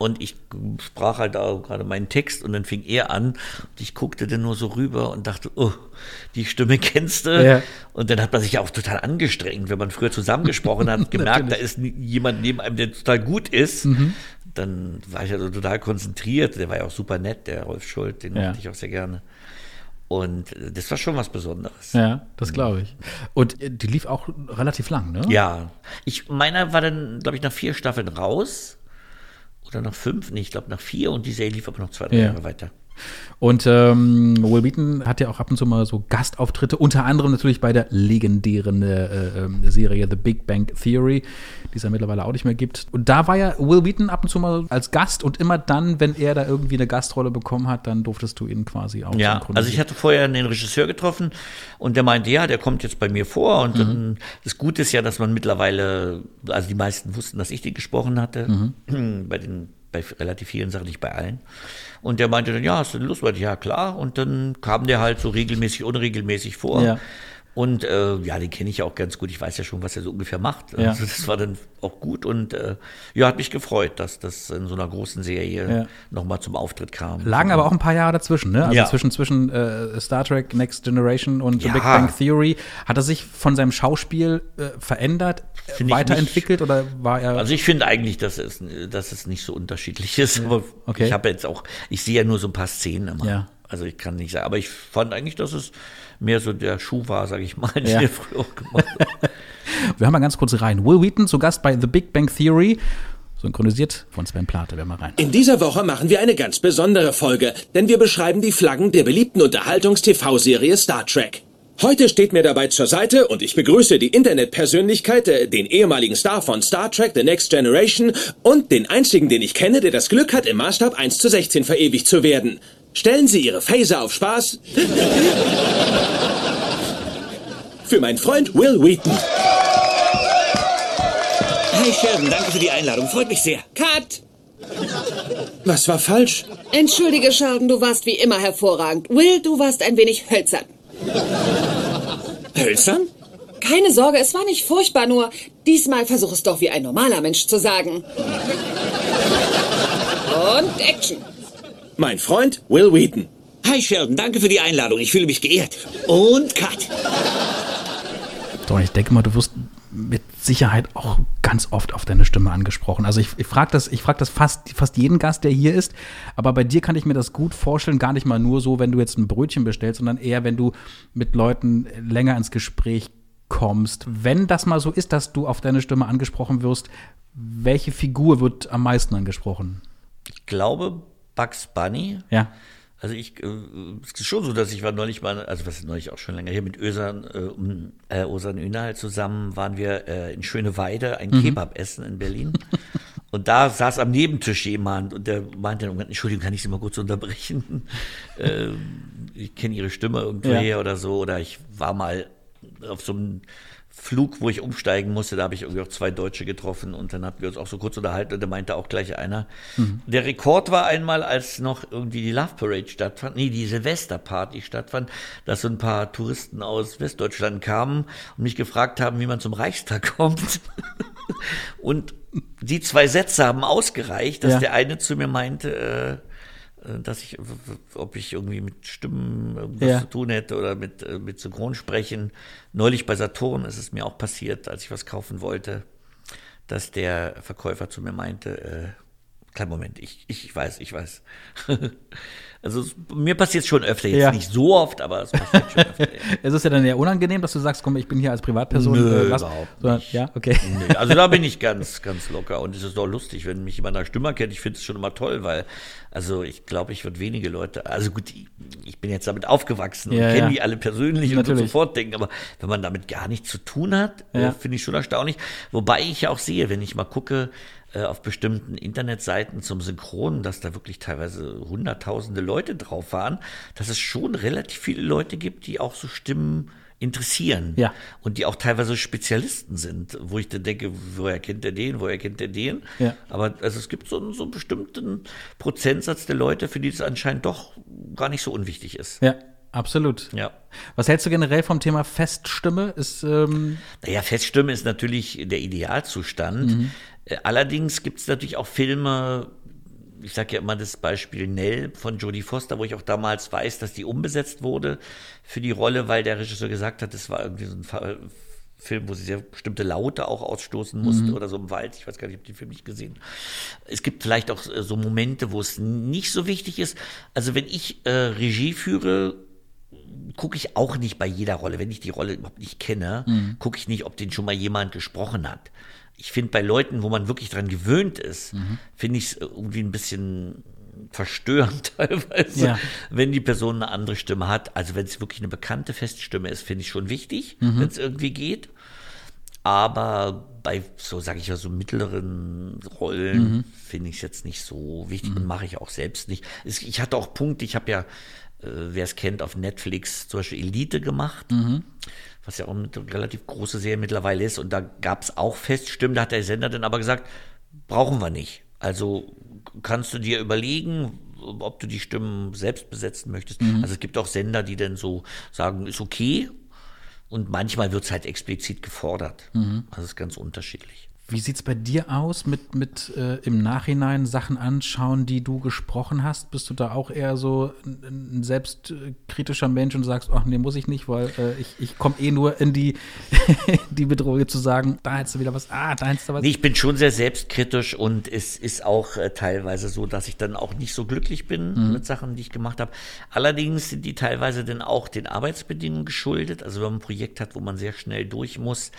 Und ich sprach halt auch gerade meinen Text und dann fing er an. Und ich guckte dann nur so rüber und dachte, oh, die Stimme kennst du. Ja. Und dann hat man sich ja auch total angestrengt, wenn man früher zusammengesprochen hat, gemerkt, da ist jemand neben einem, der total gut ist. Mhm. Dann war ich also total konzentriert. Der war ja auch super nett, der Rolf Schuld, den Ja. mochte ich auch sehr gerne. Und äh, das war schon was Besonderes. Ja, das glaube ich. Und äh, die lief auch relativ lang, ne? Ja. Ich, meiner war dann, glaube ich, nach vier Staffeln raus. Oder nach fünf, nee, ich glaube nach vier und die Serie lief aber noch zwei, drei Ja. Jahre weiter. Und ähm, Will Wheaton hat ja auch ab und zu mal so Gastauftritte, unter anderem natürlich bei der legendären äh, ähm, Serie The Big Bang Theory, die es ja mittlerweile auch nicht mehr gibt. Und da war ja Will Wheaton ab und zu mal als Gast und immer dann, wenn er da irgendwie eine Gastrolle bekommen hat, dann durftest du ihn quasi auch Ja, also ich hatte vorher einen Regisseur getroffen und der meinte, ja, der kommt jetzt bei mir vor und dann, das Gute ist ja, dass man mittlerweile, also die meisten wussten, dass ich den gesprochen hatte, bei den bei relativ vielen Sachen, nicht bei allen. Und der meinte dann, ja, hast du Lust? Ja, klar. Und dann kam der halt so regelmäßig, unregelmäßig vor. Ja. Und äh, ja, den kenne ich ja auch ganz gut. Ich weiß ja schon, was er so ungefähr macht. Ja. Also das war dann auch gut und äh, ja, hat mich gefreut, dass das in so einer großen Serie Ja. nochmal zum Auftritt kam. Lagen aber auch ein paar Jahre dazwischen, ne? Also Ja. zwischen, zwischen äh, Star Trek Next Generation und The Ja. Big Bang Theory. Hat er sich von seinem Schauspiel äh, verändert, weiterentwickelt oder war er. Also ich finde eigentlich, dass es, dass es nicht so unterschiedlich ist. Aber Okay. ich habe jetzt auch, ich sehe ja nur so ein paar Szenen immer. Ja. Also ich kann nicht sagen, aber ich fand eigentlich, dass es mehr so der Schuh war, sage ich mal, den Ja. wir früher auch gemacht haben. Wir haben mal ganz kurz rein. Will Wheaton zu Gast bei The Big Bang Theory. Synchronisiert von Sven Plate. Wir mal rein. In dieser Woche machen wir eine ganz besondere Folge, denn wir beschreiben die Flaggen der beliebten Unterhaltungs-TV-Serie Star Trek. Heute steht mir dabei zur Seite und ich begrüße die Internetpersönlichkeit, äh, den ehemaligen Star von Star Trek The Next Generation und den einzigen, den ich kenne, der das Glück hat, im Maßstab 1 zu 16 verewigt zu werden. Stellen Sie Ihre Phaser auf Spaß. Für meinen Freund Will Wheaton. Hi Sheldon, danke für die Einladung. Freut mich sehr. Cut! Was war falsch? Entschuldige, Sheldon, du warst wie immer hervorragend. Will, du warst ein wenig hölzern. Hölzern? Keine Sorge, es war nicht furchtbar, nur diesmal versuch es doch wie ein normaler Mensch zu sagen. Und Action. Mein Freund Will Wheaton. Hi Sheldon, danke für die Einladung. Ich fühle mich geehrt. Und Cut. Doch, ich denke mal, du wirst mit Sicherheit auch ganz oft auf deine Stimme angesprochen. Also ich, ich frage das, ich frag das fast, fast jeden Gast, der hier ist, aber bei dir kann ich mir das gut vorstellen, gar nicht mal nur so, wenn du jetzt ein Brötchen bestellst, sondern eher, wenn du mit Leuten länger ins Gespräch kommst. Wenn das mal so ist, dass du auf deine Stimme angesprochen wirst, welche Figur wird am meisten angesprochen? Ich glaube Bugs Bunny. Ja. Also ich, äh, es ist schon so, dass ich war neulich mal, also was ist neulich auch schon länger hier mit Ösan, äh, äh, Osan Ünal zusammen waren wir äh, in Schöneweide ein Mhm. Kebab essen in Berlin. Und da saß am Nebentisch jemand und der meinte dann, Entschuldigung, kann ich Sie mal kurz unterbrechen? äh, ich kenne Ihre Stimme irgendwoher Ja. oder so. Oder ich war mal auf so einem Flug, wo ich umsteigen musste, da habe ich irgendwie auch zwei Deutsche getroffen und dann hatten wir uns auch so kurz unterhalten und da meinte auch gleich einer, Mhm. der Rekord war einmal, als noch irgendwie die Love Parade stattfand, nee, die Silvesterparty stattfand, dass so ein paar Touristen aus Westdeutschland kamen und mich gefragt haben, wie man zum Reichstag kommt. und die zwei Sätze haben ausgereicht, dass Ja. der eine zu mir meinte, äh, dass ich, ob ich irgendwie mit Stimmen irgendwas Ja. zu tun hätte oder mit, äh, mit Synchronsprechen. Neulich bei Saturn ist es mir auch passiert, als ich was kaufen wollte, dass der Verkäufer zu mir meinte, äh, kleinen Moment, ich, ich weiß, ich weiß. also mir passiert es schon öfter, jetzt Ja. nicht so oft, aber es passiert schon öfter. Es ist ja dann eher unangenehm, dass du sagst, komm, ich bin hier als Privatperson. Nö, äh, lass- überhaupt sondern, Ja, okay. Nee, also da bin ich ganz, ganz locker. Und es ist doch lustig, wenn mich jemand nach Stimme kennt. Ich finde es schon immer toll, weil, also ich glaube, ich würde wenige Leute, also gut, ich, ich bin jetzt damit aufgewachsen und Ja, kenne ja. die alle persönlich und Natürlich. sofort denken, aber wenn man damit gar nichts zu tun hat, äh, finde ich schon erstaunlich. Wobei ich ja auch sehe, wenn ich mal gucke, äh, auf bestimmten Internetseiten zum Synchron, dass da wirklich teilweise hunderttausende Leute drauf waren, dass es schon relativ viele Leute gibt, die auch so Stimmen interessieren. Ja. Und die auch teilweise Spezialisten sind, wo ich dann denke, woher kennt der den, woher kennt der den? Ja. Aber also es gibt so, einen- so einen bestimmten Prozentsatz der Leute, für die es anscheinend doch gar nicht so unwichtig ist. Ja, absolut. Ja. Was hältst du generell vom Thema Feststimme? Ist, ähm, Naja, Feststimme ist natürlich der Idealzustand. Mhm. Äh, Allerdings gibt es natürlich auch Filme, ich sage ja immer das Beispiel Nell von Jodie Foster, wo ich auch damals weiß, dass die umbesetzt wurde für die Rolle, weil der Regisseur gesagt hat, das war irgendwie so ein Film, wo sie sehr bestimmte Laute auch ausstoßen musste Mhm. oder so im Wald. Ich weiß gar nicht, ich habe den Film nicht gesehen. Es gibt vielleicht auch äh, so Momente, wo es nicht so wichtig ist. Also wenn ich äh, Regie führe, gucke ich auch nicht bei jeder Rolle. Wenn ich die Rolle überhaupt nicht kenne, Mhm. gucke ich nicht, ob den schon mal jemand gesprochen hat. Ich finde bei Leuten, wo man wirklich dran gewöhnt ist, Mhm. finde ich es irgendwie ein bisschen verstörend teilweise, Ja. wenn die Person eine andere Stimme hat. Also wenn es wirklich eine bekannte Feststimme ist, finde ich schon wichtig, Mhm. wenn es irgendwie geht. Aber bei so, sage ich mal, so mittleren Rollen Mhm. finde ich es jetzt nicht so wichtig und mache ich auch selbst nicht. Es, ich hatte auch Punkte, ich habe ja, äh, wer es kennt, auf Netflix zum Beispiel Elite gemacht, Mhm. Was ja auch eine relativ große Serie mittlerweile ist. Und da gab es auch Feststimmen, da hat der Sender dann aber gesagt, brauchen wir nicht. Also kannst du dir überlegen, ob du die Stimmen selbst besetzen möchtest. Mhm. Also es gibt auch Sender, die dann so sagen, ist okay. Und manchmal wird es halt explizit gefordert. Mhm. Also es ist ganz unterschiedlich. Wie sieht's bei dir aus mit, mit äh, im Nachhinein Sachen anschauen, die du gesprochen hast? Bist du da auch eher so ein, ein selbstkritischer Mensch und sagst, ach nee, muss ich nicht, weil äh, ich, ich komme eh nur in die, die Bedrohung zu sagen, da hättest du wieder was, ah, da hättest du was. Nee, ich bin schon sehr selbstkritisch und es ist auch äh, teilweise so, dass ich dann auch nicht so glücklich bin Mhm. mit Sachen, die ich gemacht habe. Allerdings sind die teilweise dann auch den Arbeitsbedingungen geschuldet. Also wenn man ein Projekt hat, wo man sehr schnell durch muss,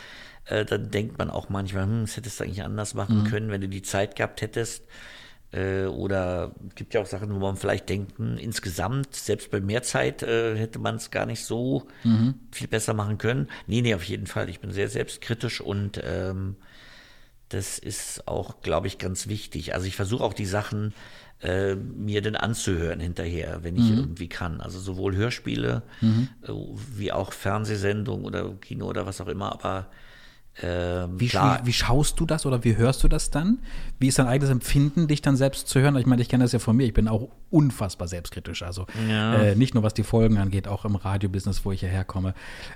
äh, dann denkt man auch manchmal, hm, das hättest du eigentlich anders machen Mhm. können, wenn du die Zeit gehabt hättest. Äh, oder es gibt ja auch Sachen, wo man vielleicht denkt, hm, insgesamt, selbst bei mehr Zeit äh, hätte man es gar nicht so Mhm. viel besser machen können. Nee, nee, auf jeden Fall. Ich bin sehr selbstkritisch und ähm, das ist auch, glaube ich, ganz wichtig. Also ich versuche auch die Sachen äh, mir dann anzuhören hinterher, wenn ich Mhm. irgendwie kann. Also sowohl Hörspiele Mhm. äh, wie auch Fernsehsendungen oder Kino oder was auch immer, aber ähm, Wie, wie, wie schaust du das oder wie hörst du das dann? Wie ist dein eigenes Empfinden, dich dann selbst zu hören? Ich meine, ich kenne das ja von mir, ich bin auch unfassbar selbstkritisch. Also Ja. äh, nicht nur was die Folgen angeht, auch im Radiobusiness, wo ich hierher komme.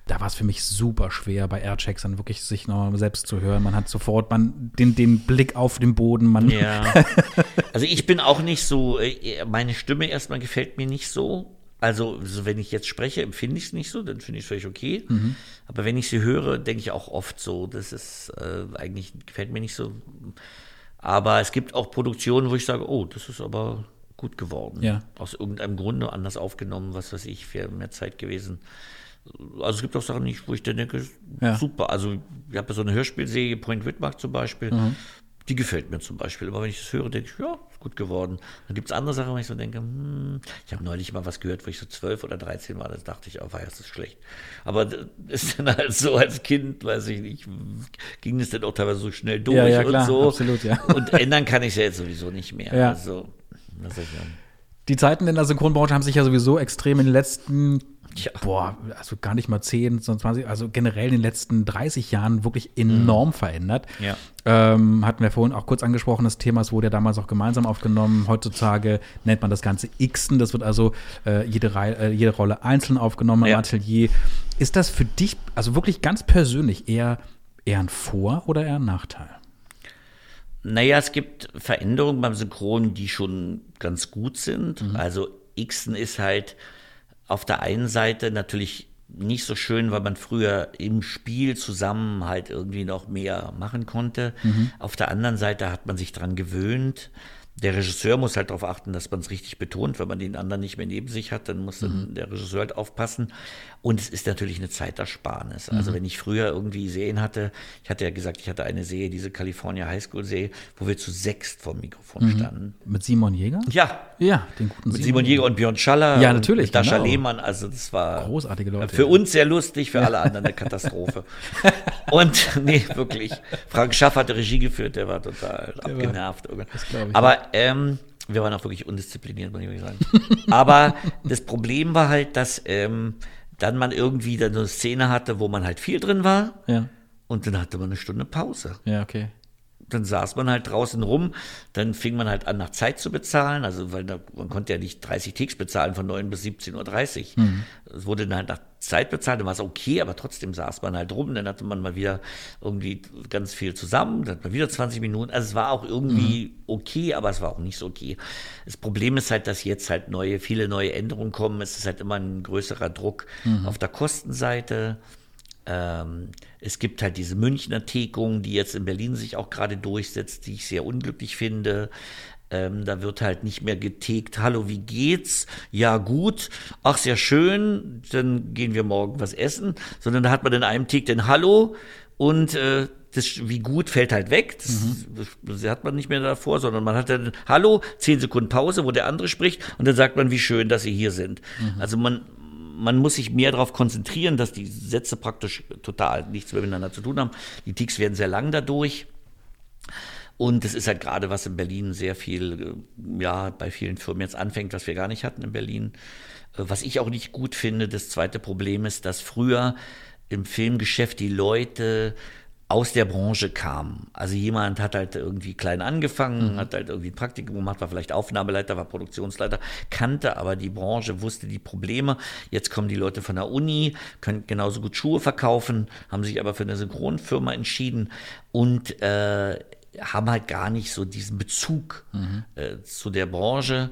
Da war es für mich super schwer, bei Airchecks dann wirklich sich noch selbst zu hören. Man hat sofort man, den, den Blick auf den Boden. Man Ja. Also ich bin auch nicht so, äh, meine Stimme erstmal gefällt mir nicht so. Also, so wenn ich jetzt spreche, empfinde ich es nicht so, dann finde ich es völlig okay. Mhm. Aber wenn ich sie höre, denke ich auch oft so, das ist äh, eigentlich, gefällt mir nicht so. Aber es gibt auch Produktionen, wo ich sage, oh, das ist aber gut geworden. Ja. Aus irgendeinem Grunde anders aufgenommen, was weiß ich, wäre mehr Zeit gewesen. Also es gibt auch Sachen nicht, wo ich dann denke, Ja. super. Also ich habe so eine Hörspielserie, Point Whitmark zum Beispiel, Mhm. die gefällt mir zum Beispiel. Aber wenn ich das höre, denke ich, ja, gut geworden. Dann gibt es andere Sachen, wo ich so denke, hm, ich habe neulich mal was gehört, wo ich so zwölf oder 13 war, da dachte ich, oh, war das ist schlecht. Aber das ist dann halt so als Kind, weiß ich nicht, ging es dann auch teilweise so schnell durch Ja, ja, klar, und so. absolut, ja. Und ändern kann ich es ja jetzt sowieso nicht mehr. Ja. Also, was soll ich sagen? Die Zeiten in der Synchronbranche haben sich ja sowieso extrem in den letzten, boah, also gar nicht mal 10, sondern 20, also generell in den letzten 30 Jahren wirklich enorm verändert. Ja. Ähm, hatten wir vorhin auch kurz angesprochen, das Thema, es wurde ja damals auch gemeinsam aufgenommen. Heutzutage nennt man das Ganze Xen. Das wird also äh, jede, Rei- äh, jede Rolle einzeln aufgenommen im Ja. Atelier. Ist das für dich, also wirklich ganz persönlich, eher, eher ein Vor- oder eher ein Nachteil? Naja, es gibt Veränderungen beim Synchron, die schon ganz gut sind. Mhm. Also Xen ist halt auf der einen Seite natürlich nicht so schön, weil man früher im Spiel zusammen halt irgendwie noch mehr machen konnte. Mhm. Auf der anderen Seite hat man sich dran gewöhnt. Der Regisseur muss halt darauf achten, dass man es richtig betont. Wenn man den anderen nicht mehr neben sich hat, dann muss dann Mhm. der Regisseur halt aufpassen. Und es ist natürlich eine Zeitersparnis. Also Mhm. wenn ich früher irgendwie Serien hatte, ich hatte ja gesagt, ich hatte eine Serie, diese California High School Serie, wo wir zu sechst vom Mikrofon Mhm. standen. Mit Simon Jäger? Ja. Ja, den guten Mit Simon Jäger und Björn Schaller. Ja, natürlich, Mit Dascha genau. Lehmann. Also das war Großartige Leute. für uns sehr lustig, für alle anderen eine Katastrophe. und nee, wirklich. Frank Schaff hatte Regie geführt, der war total war- abgenervt. irgendwann. das ich, Aber ähm, wir waren auch wirklich undiszipliniert, muss ich sagen. Aber das Problem war halt, dass ähm, dann man irgendwie dann so eine Szene hatte, wo man halt viel drin war. Ja. Und dann hatte man eine Stunde Pause Ja, okay. dann saß man halt draußen rum, dann fing man halt an, nach Zeit zu bezahlen, also weil da, man konnte ja nicht 30 Ticks bezahlen von 9 bis 17.30 Uhr. Mhm. Es wurde dann halt nach Zeit bezahlt, dann war es okay, aber trotzdem saß man halt rum, dann hatte man mal wieder irgendwie ganz viel zusammen, dann hat man wieder 20 Minuten, also es war auch irgendwie Mhm. okay, aber es war auch nicht so okay. Das Problem ist halt, dass jetzt halt neue, viele neue Änderungen kommen, es ist halt immer ein größerer Druck Mhm. auf der Kostenseite. Ähm, es gibt halt diese Münchner Tekung, die jetzt in Berlin sich auch gerade durchsetzt, die ich sehr unglücklich finde. Ähm, da wird halt nicht mehr getegt, hallo, wie geht's? Ja, gut. Ach, sehr schön, dann gehen wir morgen was essen. Sondern da hat man in einem Take den Hallo und äh, das wie gut fällt halt weg. Das, das hat man nicht mehr davor, sondern man hat dann Hallo, zehn Sekunden Pause, wo der andere spricht und dann sagt man, wie schön, dass Sie hier sind. Also man, man muss sich mehr darauf konzentrieren, dass die Sätze praktisch total nichts mehr miteinander zu tun haben. Die Ticks werden sehr lang dadurch. Und es ist halt gerade, was in Berlin sehr viel, äh, ja, bei vielen Firmen jetzt anfängt, was wir gar nicht hatten in Berlin. Äh, Was ich auch nicht gut finde, das zweite Problem ist, dass früher im Filmgeschäft die Leute aus der Branche kamen. Also jemand hat halt irgendwie klein angefangen, hat halt irgendwie ein Praktikum gemacht, war vielleicht Aufnahmeleiter, war Produktionsleiter, kannte aber die Branche, wusste die Probleme. Jetzt kommen die Leute von der Uni, können genauso gut Schuhe verkaufen, haben sich aber für eine Synchronfirma entschieden und äh, haben halt gar nicht so diesen Bezug äh, zu der Branche.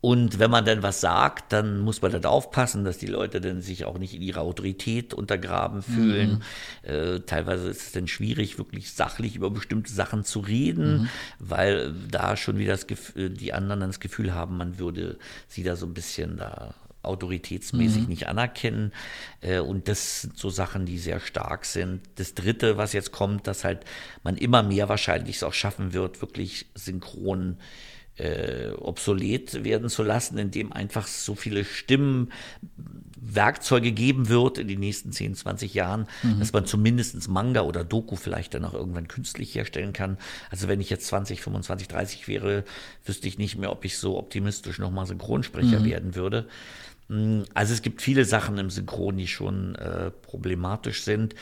Und wenn man dann was sagt, dann muss man dann aufpassen, dass die Leute dann sich auch nicht in ihrer Autorität untergraben fühlen. Äh, teilweise ist es dann schwierig, wirklich sachlich über bestimmte Sachen zu reden, Mhm. weil da schon wieder das Gefühl, die anderen dann das Gefühl haben, man würde sie da so ein bisschen da autoritätsmäßig Mhm. nicht anerkennen. Äh, Und das sind so Sachen, die sehr stark sind. Das Dritte, was jetzt kommt, dass halt man immer mehr wahrscheinlich es auch schaffen wird, wirklich synchron äh, obsolet werden zu lassen, indem einfach so viele Stimmen, Werkzeuge geben wird in den nächsten 10, 20 Jahren, Mhm. dass man zumindest Manga oder Doku vielleicht dann auch irgendwann künstlich herstellen kann. Also wenn ich jetzt 20, 25, 30 wäre, wüsste ich nicht mehr, ob ich so optimistisch nochmal Synchronsprecher Mhm. werden würde. Mm, Also es gibt viele Sachen im Synchron, die schon äh, problematisch sind.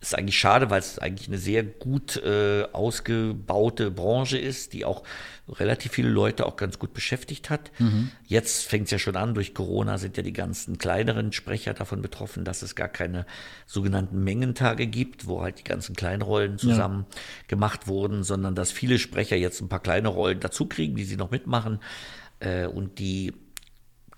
Ist eigentlich schade, weil es eigentlich eine sehr gut äh, ausgebaute Branche ist, die auch relativ viele Leute auch ganz gut beschäftigt hat. Mhm. Jetzt fängt es ja schon an, durch Corona sind ja die ganzen kleineren Sprecher davon betroffen, dass es gar keine sogenannten Mengentage gibt, wo halt die ganzen Kleinrollen zusammen gemacht wurden, sondern dass viele Sprecher jetzt ein paar kleine Rollen dazu kriegen, die sie noch mitmachen äh, und die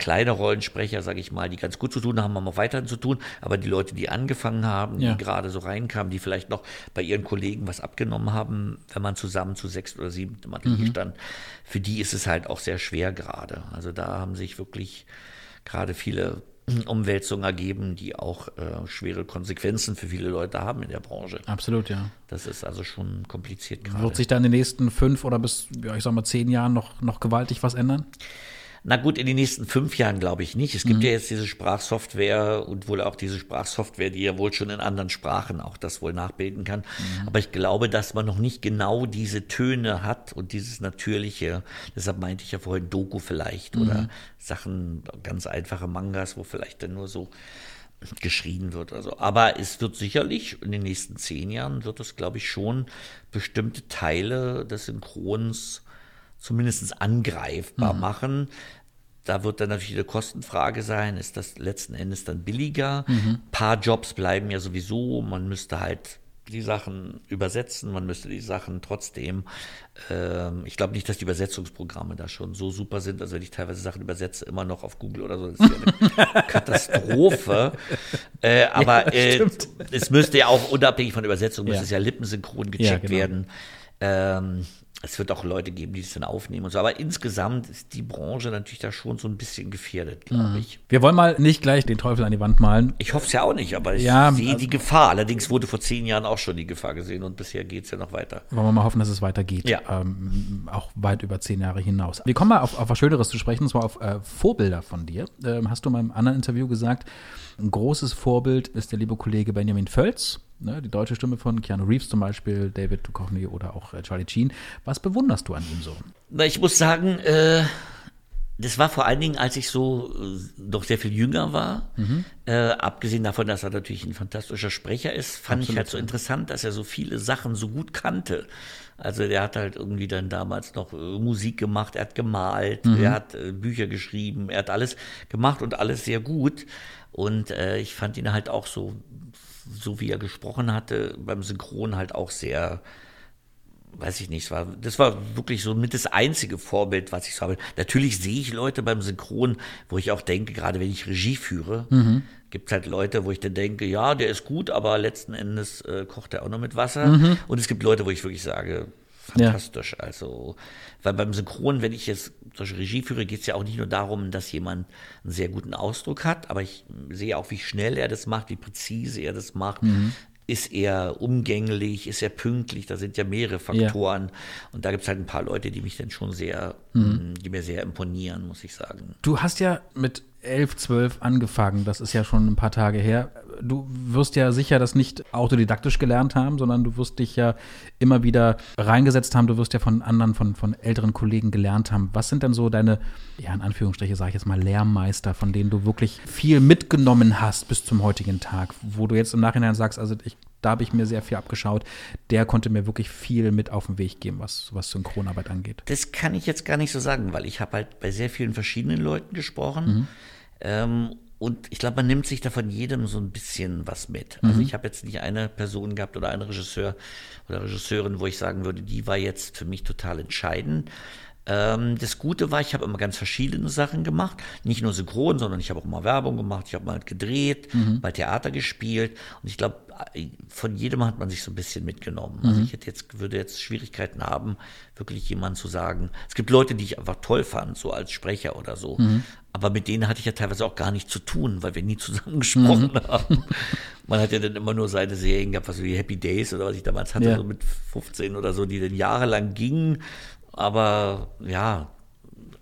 kleine Rollensprecher, sage ich mal, die ganz gut zu tun haben, haben auch weiterhin zu tun. Aber die Leute, die angefangen haben, Ja. die gerade so reinkamen, die vielleicht noch bei ihren Kollegen was abgenommen haben, wenn man zusammen zu sechs oder sieben im Atelier Mhm. stand, für die ist es halt auch sehr schwer gerade. Also da haben sich wirklich gerade viele Umwälzungen ergeben, die auch äh, schwere Konsequenzen für viele Leute haben in der Branche. Absolut, ja. Das ist also schon kompliziert gerade. Wird sich da in den nächsten fünf oder bis, ja, ich sag mal, zehn Jahren noch, noch gewaltig was ändern? Na gut, in den nächsten fünf Jahren glaube ich nicht. Es gibt Mhm. ja jetzt diese Sprachsoftware und wohl auch diese Sprachsoftware, die ja wohl schon in anderen Sprachen auch das wohl nachbilden kann. Mhm. Aber ich glaube, dass man noch nicht genau diese Töne hat und dieses Natürliche. Deshalb meinte ich ja vorhin Doku vielleicht Mhm. oder Sachen, ganz einfache Mangas, wo vielleicht dann nur so geschrien wird. Also, aber es wird sicherlich in den nächsten zehn Jahren wird es, glaube ich, schon bestimmte Teile des Synchrons zumindest angreifbar Mhm. machen. Da wird dann natürlich eine Kostenfrage sein, ist das letzten Endes dann billiger? Mhm. Ein paar Jobs bleiben ja sowieso, man müsste halt die Sachen übersetzen, man müsste die Sachen trotzdem, ähm, ich glaube nicht, dass die Übersetzungsprogramme da schon so super sind, also wenn ich teilweise Sachen übersetze, immer noch auf Google oder so, das ist ja eine Katastrophe. Äh, aber Ja, äh, es müsste ja auch unabhängig von Übersetzung, Ja. müsste es ja lippensynchron Ja, gecheckt genau. werden. Ähm, es wird auch Leute geben, die es dann aufnehmen und so. Aber insgesamt ist die Branche natürlich da schon so ein bisschen gefährdet, glaube Mhm. ich. Wir wollen mal nicht gleich den Teufel an die Wand malen. Ich hoffe es ja auch nicht, aber ich Ja, sehe also- die Gefahr. Allerdings wurde vor zehn Jahren auch schon die Gefahr gesehen und bisher geht es ja noch weiter. Wollen wir mal hoffen, dass es weitergeht. Ja. Ähm, auch weit über zehn Jahre hinaus. Wir kommen mal auf, auf was Schöneres zu sprechen, und zwar auf äh, Vorbilder von dir. Ähm, hast du in meinem anderen Interview gesagt, ein großes Vorbild ist der liebe Kollege Benjamin Völz, ne, die deutsche Stimme von Keanu Reeves zum Beispiel, David Duchovny oder auch äh, Charlie Sheen. Was bewunderst du an ihm so? Na, ich muss sagen, äh, das war vor allen Dingen, als ich so äh, noch sehr viel jünger war. Mhm. Äh, abgesehen davon, dass er natürlich ein fantastischer Sprecher ist, fand ich Absolut, halt so interessant, dass er so viele Sachen so gut kannte. Also der hat halt irgendwie dann damals noch äh, Musik gemacht, er hat gemalt, Mhm. er hat Bücher geschrieben, er hat alles gemacht und alles sehr gut. Und äh, ich fand ihn halt auch so, so wie er gesprochen hatte, beim Synchron halt auch sehr, weiß ich nicht, es war, das war wirklich so mit das einzige Vorbild, was ich so habe. Natürlich sehe ich Leute beim Synchron, wo ich auch denke, gerade wenn ich Regie führe, Mhm. gibt es halt Leute, wo ich dann denke, ja, der ist gut, aber letzten Endes äh, kocht er auch noch mit Wasser. Mhm. Und es gibt Leute, wo ich wirklich sage, fantastisch. Also, weil beim Synchron, wenn ich jetzt solche Regie führe, geht es ja auch nicht nur darum, dass jemand einen sehr guten Ausdruck hat, aber ich sehe auch, wie schnell er das macht, wie präzise er das macht. Mhm. Ist er umgänglich, ist er pünktlich, da sind ja mehrere Faktoren. Und da gibt es halt ein paar Leute, die mich dann schon sehr, Mhm. die mir sehr imponieren, muss ich sagen. Du hast ja mit 11, 12 angefangen, das ist ja schon ein paar Tage her. Du wirst ja sicher das nicht autodidaktisch gelernt haben, sondern du wirst dich ja immer wieder reingesetzt haben, du wirst ja von anderen, von, von älteren Kollegen gelernt haben. Was sind denn so deine, ja in Anführungsstriche sage ich jetzt mal, Lehrmeister, von denen du wirklich viel mitgenommen hast bis zum heutigen Tag, wo du jetzt im Nachhinein sagst, also ich, da habe ich mir sehr viel abgeschaut, der konnte mir wirklich viel mit auf den Weg geben, was, was Synchronarbeit angeht. Das kann ich jetzt gar nicht so sagen, weil ich habe halt bei sehr vielen verschiedenen Leuten gesprochen. Mhm. Ähm, und ich glaube, man nimmt sich da von jedem so ein bisschen was mit. Also Mhm. ich habe jetzt nicht eine Person gehabt oder einen Regisseur oder Regisseurin, wo ich sagen würde, die war jetzt für mich total entscheidend. Ähm, das Gute war, ich habe immer ganz verschiedene Sachen gemacht. Nicht nur synchron, sondern ich habe auch mal Werbung gemacht, ich habe mal gedreht, Mhm. mal Theater gespielt. Und ich glaube, von jedem hat man sich so ein bisschen mitgenommen. Also Mhm. ich hätte jetzt, würde jetzt Schwierigkeiten haben, wirklich jemand zu sagen. Es gibt Leute, die ich einfach toll fand, so als Sprecher oder so. Mhm. Aber mit denen hatte ich ja teilweise auch gar nichts zu tun, weil wir nie zusammen gesprochen Mhm. haben. Man hat ja dann immer nur seine Serien gehabt, was wie Happy Days oder was ich damals hatte, Ja. so mit 15 oder so, die dann jahrelang gingen. Aber ja,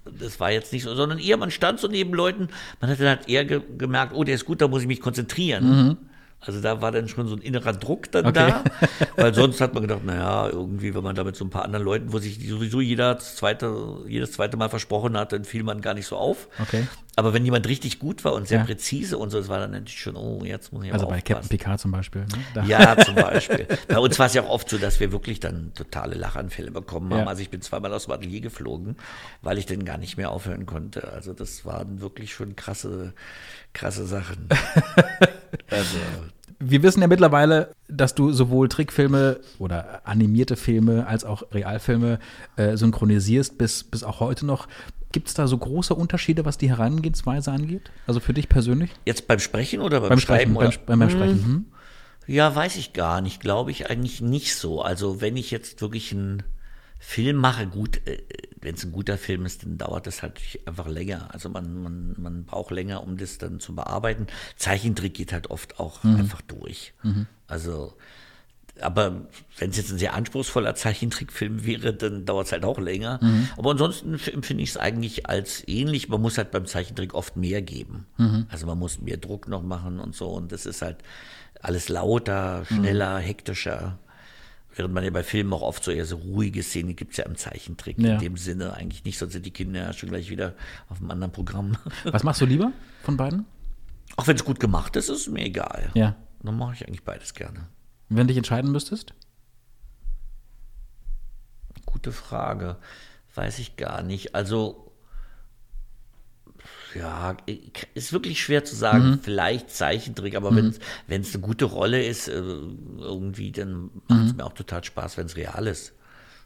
das war jetzt nicht so, sondern eher, man stand so neben Leuten, man hat dann halt eher ge gemerkt, oh, der ist gut, da muss ich mich konzentrieren. Mhm. Also da war dann schon so ein innerer Druck dann Okay. da, weil sonst hat man gedacht, naja, irgendwie, wenn man da mit so ein paar anderen Leuten, wo sich sowieso jeder zweite, jedes zweite Mal versprochen hat, dann fiel man gar nicht so auf. Okay. Aber wenn jemand richtig gut war und sehr Ja. präzise und so, das war dann natürlich schon, oh, jetzt muss ich Also bei aufpassen. Captain Picard zum Beispiel. Ne? Ja, zum Beispiel. Bei uns war es ja auch oft so, dass wir wirklich dann totale Lachanfälle bekommen haben. Ja. Also ich bin zweimal aus dem Atelier geflogen, weil ich dann gar nicht mehr aufhören konnte. Also das waren wirklich schon krasse, krasse Sachen. also, Wir wissen ja mittlerweile, dass du sowohl Trickfilme oder animierte Filme als auch Realfilme äh, synchronisierst, bis, bis auch heute noch. Gibt es da so große Unterschiede, was die Herangehensweise angeht? Also für dich persönlich? Jetzt beim Sprechen oder beim, Beim Schreiben? Sprechen, oder? beim, beim Sprechen. Hm, Hm. Ja, weiß ich gar nicht. Glaube ich eigentlich nicht so. Also wenn ich jetzt wirklich einen Film mache, gut, äh, wenn es ein guter Film ist, dann dauert das halt einfach länger. Also man, man, man braucht länger, um das dann zu bearbeiten. Zeichentrick geht halt oft auch Mhm. einfach durch. Also, aber wenn es jetzt ein sehr anspruchsvoller Zeichentrickfilm wäre, dann dauert es halt auch länger. Mhm. Aber ansonsten empfinde ich es eigentlich als ähnlich. Man muss halt beim Zeichentrick oft mehr geben. Mhm. Also man muss mehr Druck noch machen und so. Und das ist halt alles lauter, schneller, hektischer. Während man ja bei Filmen auch oft so eher so ruhige Szenen gibt es ja im Zeichentrick. Ja. In dem Sinne eigentlich nicht, sonst sind die Kinder ja schon gleich wieder auf einem anderen Programm. Was machst du lieber von beiden? Auch wenn es gut gemacht ist, ist es mir egal. Ja. Dann mache ich eigentlich beides gerne. Wenn du dich entscheiden müsstest? Gute Frage. Weiß ich gar nicht. Also, ja, ist wirklich schwer zu sagen. Mhm. Vielleicht Zeichentrick, aber Mhm. wenn es eine gute Rolle ist, äh, irgendwie, dann macht es mir auch total Spaß, wenn es real ist.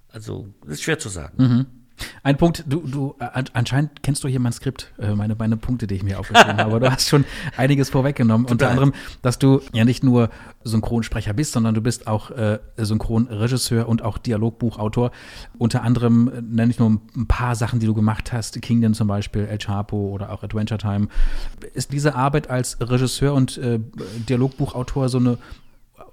Also, ist schwer zu sagen. Mhm. Ein Punkt, du, du äh, an- anscheinend kennst du hier mein Skript, äh, meine, meine Punkte, die ich mir aufgeschrieben habe. Du hast schon einiges vorweggenommen. Unter Total. anderem, dass du ja nicht nur Synchronsprecher bist, sondern du bist auch äh, Synchronregisseur und auch Dialogbuchautor. Unter anderem äh, nenne ich nur ein paar Sachen, die du gemacht hast. Kingdom zum Beispiel, El Chapo oder auch Adventure Time. Ist diese Arbeit als Regisseur und äh, Dialogbuchautor so eine,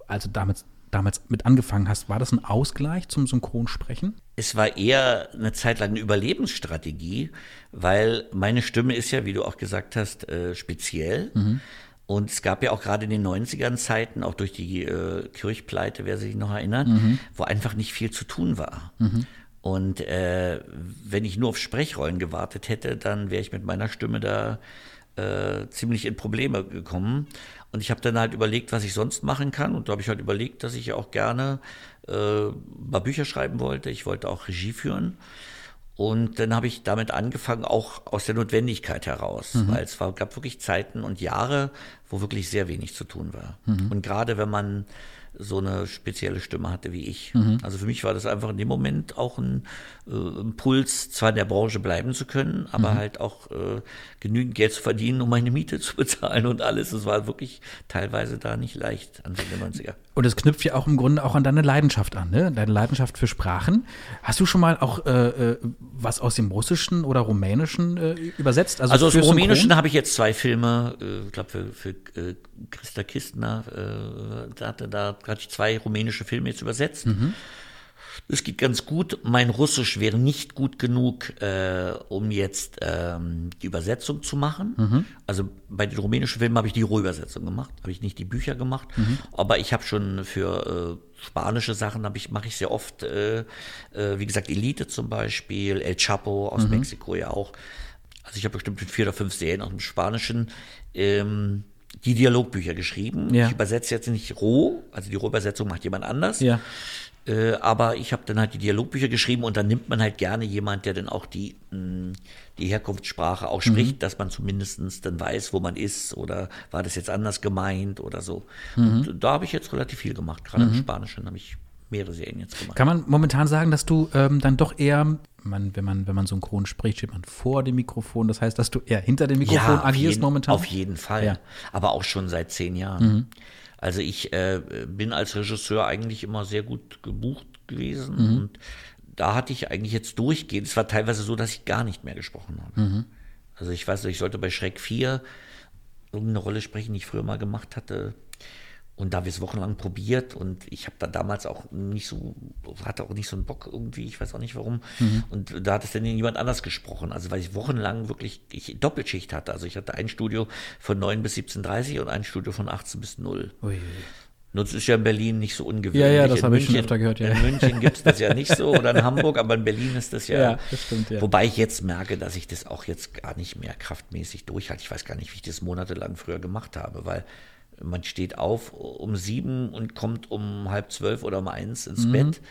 also damals, damals mit angefangen hast, war das ein Ausgleich zum Synchronsprechen? Es war eher eine Zeit lang eine Überlebensstrategie, weil meine Stimme ist ja, wie du auch gesagt hast, äh, speziell. Mhm. Und es gab ja auch gerade in den 90ern Zeiten, auch durch die äh, Kirchpleite, wer sich noch erinnert, Mhm. wo einfach nicht viel zu tun war. Mhm. Und äh, wenn ich nur auf Sprechrollen gewartet hätte, dann wäre ich mit meiner Stimme da äh, ziemlich in Probleme gekommen. Und ich habe dann halt überlegt, was ich sonst machen kann. Und da habe ich halt überlegt, dass ich auch gerne äh, mal Bücher schreiben wollte. Ich wollte auch Regie führen. Und dann habe ich damit angefangen, auch aus der Notwendigkeit heraus, Mhm. weil es war, gab wirklich Zeiten und Jahre, wo wirklich sehr wenig zu tun war. Mhm. Und gerade wenn man so eine spezielle Stimme hatte wie ich. Mhm. Also für mich war das einfach in dem Moment auch ein äh, Impuls, zwar in der Branche bleiben zu können, aber Mhm. halt auch äh, genügend Geld zu verdienen, um meine Miete zu bezahlen und alles. Es war wirklich teilweise da nicht leicht, Anfang der 90er. Und es knüpft ja auch im Grunde auch an deine Leidenschaft an, ne? Deine Leidenschaft für Sprachen. Hast du schon mal auch äh, äh, was aus dem Russischen oder Rumänischen äh, übersetzt? Also, aus für dem Rumänischen habe ich jetzt zwei Filme, äh, ich glaube für, für äh, Christa Kistner, äh, da, hatte, da hatte ich zwei rumänische Filme jetzt übersetzt. Mhm. Das geht ganz gut. Mein Russisch wäre nicht gut genug, äh, um jetzt ähm, die Übersetzung zu machen. Mhm. Also bei den rumänischen Filmen habe ich die Rohübersetzung gemacht, habe ich nicht die Bücher gemacht. Mhm. Aber ich habe schon für äh, spanische Sachen habe ich mache ich sehr oft, äh, äh, wie gesagt Elite zum Beispiel, El Chapo aus Mhm. Mexiko ja auch. Also ich habe bestimmt vier oder fünf Serien aus dem Spanischen ähm, die Dialogbücher geschrieben. Ja. Ich übersetze jetzt nicht roh, also die Rohübersetzung macht jemand anders. Ja. Äh, aber ich habe dann halt die Dialogbücher geschrieben und dann nimmt man halt gerne jemand, der dann auch die, mh, die Herkunftssprache auch spricht, Mhm. dass man zumindestens dann weiß, wo man ist oder war das jetzt anders gemeint oder so. Mhm. Und da habe ich jetzt relativ viel gemacht. Gerade im Mhm. Spanischen habe ich mehrere Serien jetzt gemacht. Kann man momentan sagen, dass du ähm, dann doch eher, man, wenn man wenn man synchron spricht, steht man vor dem Mikrofon. Das heißt, dass du eher hinter dem Mikrofon auf agierst jeden, momentan? Auf jeden Fall. Ja. Aber auch schon seit zehn Jahren. Mhm. Also ich äh, bin als Regisseur eigentlich immer sehr gut gebucht gewesen Mhm. und da hatte ich eigentlich jetzt durchgehend, es war teilweise so, dass ich gar nicht mehr gesprochen habe. Mhm. Also ich weiß, nicht, ich sollte bei Schreck 4 irgendeine Rolle sprechen, die ich früher mal gemacht hatte. Und da habe ich es wochenlang probiert und ich habe da damals auch nicht so, hatte auch nicht so einen Bock irgendwie, ich weiß auch nicht warum. Mhm. Und da hat es dann jemand anders gesprochen. Also weil ich wochenlang wirklich ich Doppelschicht hatte. Also ich hatte ein Studio von 9 bis 17.30 und ein Studio von 18 bis 0. Ui. Nun, das ist ja in Berlin nicht so ungewöhnlich. Ja, ja, das In habe ich schon München- öfter gehört, ja. In München gibt es das ja nicht so oder in Hamburg, aber in Berlin ist das ja. Ja, das stimmt, ja. Wobei ich jetzt merke, dass ich das auch jetzt gar nicht mehr kraftmäßig durchhalte. Ich weiß gar nicht, wie ich das monatelang früher gemacht habe, weil man steht auf um sieben und kommt um halb zwölf oder um eins ins Mhm. Bett,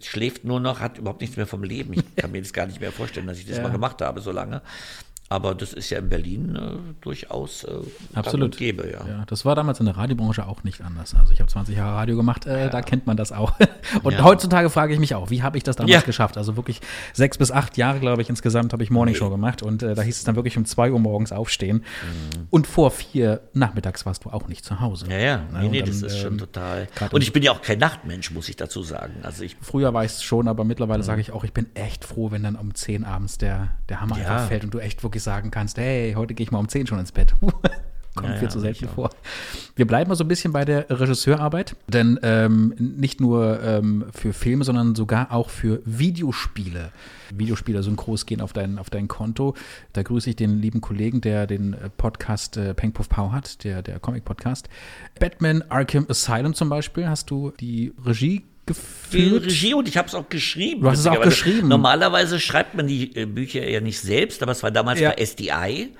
schläft nur noch, hat überhaupt nichts mehr vom Leben. Ich kann mir das gar nicht mehr vorstellen, dass ich das Ja. mal gemacht habe so lange. Aber das ist ja in Berlin äh, durchaus äh, Absolut. Gäbe, ja. ja. Das war damals in der Radiobranche auch nicht anders. Also ich habe 20 Jahre Radio gemacht, äh, ja. da kennt man das auch. Und ja. heutzutage frage ich mich auch, wie habe ich das damals geschafft? Also wirklich sechs bis acht Jahre, glaube ich, insgesamt habe ich Morningshow gemacht und äh, da hieß es dann wirklich um zwei Uhr morgens aufstehen. Mhm. Und vor vier nachmittags warst du auch nicht zu Hause. Ja, ja, nee, nee, dann, das ist schon ähm, total. Und ich bin ja auch kein Nachtmensch, muss ich dazu sagen. Also ich Früher war ich es schon, aber mittlerweile mhm. sage ich auch, ich bin echt froh, wenn dann um zehn abends der, der Hammer einfach fällt und du echt wirklich sagen kannst, hey, heute gehe ich mal um 10 schon ins Bett. Kommt ja, viel ja, zu selten vor. Wir bleiben mal so ein bisschen bei der Regisseurarbeit, denn ähm, nicht nur ähm, für Filme, sondern sogar auch für Videospiele. Videospiele Synchros gehen auf dein, auf dein Konto. Da grüße ich den lieben Kollegen, der den äh, Podcast äh, Peng Puff Pow hat, der, der Comic-Podcast. Batman Arkham Asylum zum Beispiel, hast du die Regie geführt. Regie und ich habe es auch geschrieben. Du hast es auch geschrieben. Normalerweise schreibt man die äh, Bücher ja nicht selbst, aber es war damals ja. bei SDI.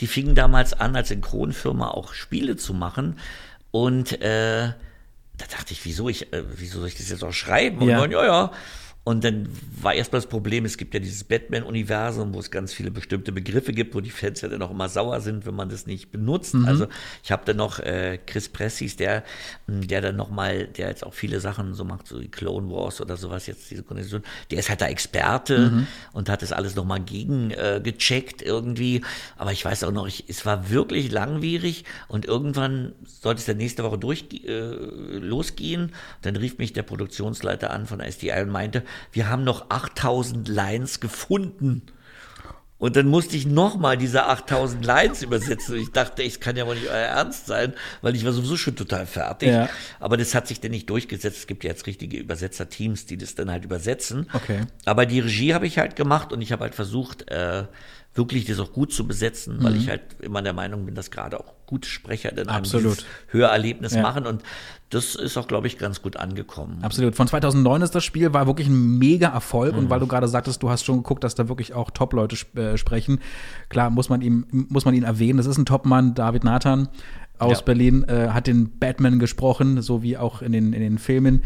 Die fingen damals an, als Synchronfirma auch Spiele zu machen. Und äh, da dachte ich, wieso ich, äh, wieso soll ich das jetzt auch schreiben? Und ja, dann, ja, ja. Und dann war erstmal das Problem, es gibt ja dieses Batman-Universum, wo es ganz viele bestimmte Begriffe gibt, wo die Fans ja dann auch immer sauer sind, wenn man das nicht benutzt. Mhm. Also ich habe dann noch äh, Chris Pressis, der, der dann nochmal, der jetzt auch viele Sachen so macht, so wie Clone Wars oder sowas jetzt, diese Kondition, der ist halt der Experte mhm. und hat das alles nochmal gegen äh, gecheckt irgendwie. Aber ich weiß auch noch, ich, es war wirklich langwierig und irgendwann sollte es dann nächste Woche durch äh, losgehen. Dann rief mich der Produktionsleiter an von SDI und meinte, wir haben noch 8000 Lines gefunden. Und dann musste ich nochmal diese 8000 Lines übersetzen. Und ich dachte, es kann ja wohl nicht euer Ernst sein, weil ich war sowieso schon total fertig. Ja. Aber das hat sich dann nicht durchgesetzt. Es gibt ja jetzt richtige Übersetzerteams, die das dann halt übersetzen. Okay. Aber die Regie habe ich halt gemacht und ich habe halt versucht, äh, wirklich das auch gut zu besetzen, weil mhm. ich halt immer der Meinung bin, dass gerade auch gute Sprecher dann Absolut. Hörerlebnis ja. machen und das ist auch, glaube ich, ganz gut angekommen. Absolut. Von 2009 ist das Spiel, war wirklich ein mega Erfolg mhm. und weil du gerade sagtest, du hast schon geguckt, dass da wirklich auch Top-Leute äh, sprechen, klar muss man, ihm, muss man ihn erwähnen, das ist ein Top-Mann, David Nathan aus ja. Berlin, äh, hat den Batman gesprochen, so wie auch in den, in den Filmen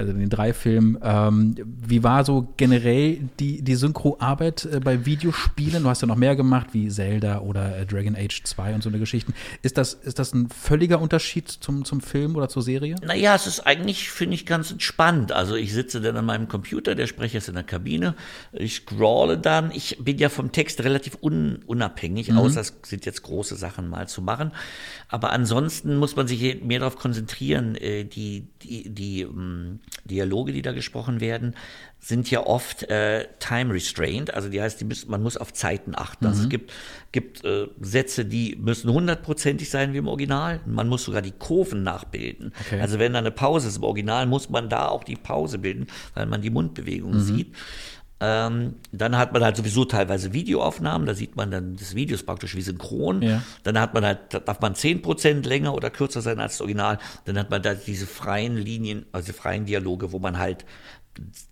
also in den drei Filmen. Ähm, wie war so generell die, die Synchroarbeit äh, bei Videospielen? Du hast ja noch mehr gemacht, wie Zelda oder äh, Dragon Age 2 und so eine Geschichten. Ist das, ist das ein völliger Unterschied zum, zum Film oder zur Serie? Naja, es ist eigentlich, finde ich, ganz entspannt. Also ich sitze dann an meinem Computer, der Sprecher ist in der Kabine, ich scrolle dann. Ich bin ja vom Text relativ un, unabhängig, mhm. außer es sind jetzt große Sachen mal zu machen. Aber ansonsten muss man sich mehr darauf konzentrieren, äh, die, die, die, ähm, Dialoge, die da gesprochen werden, sind ja oft äh, time restrained, also die heißt, die müssen, man muss auf Zeiten achten. Also mhm. es gibt, gibt äh, Sätze, die müssen hundertprozentig sein wie im Original. Man muss sogar die Kurven nachbilden. Okay. Also wenn da eine Pause ist im Original, muss man da auch die Pause bilden, weil man die Mundbewegung mhm. sieht. Ähm, dann hat man halt sowieso teilweise Videoaufnahmen, da sieht man dann das Video ist praktisch wie synchron. Ja. Dann hat man halt, darf man 10% länger oder kürzer sein als das Original. Dann hat man da diese freien Linien, also freien Dialoge, wo man halt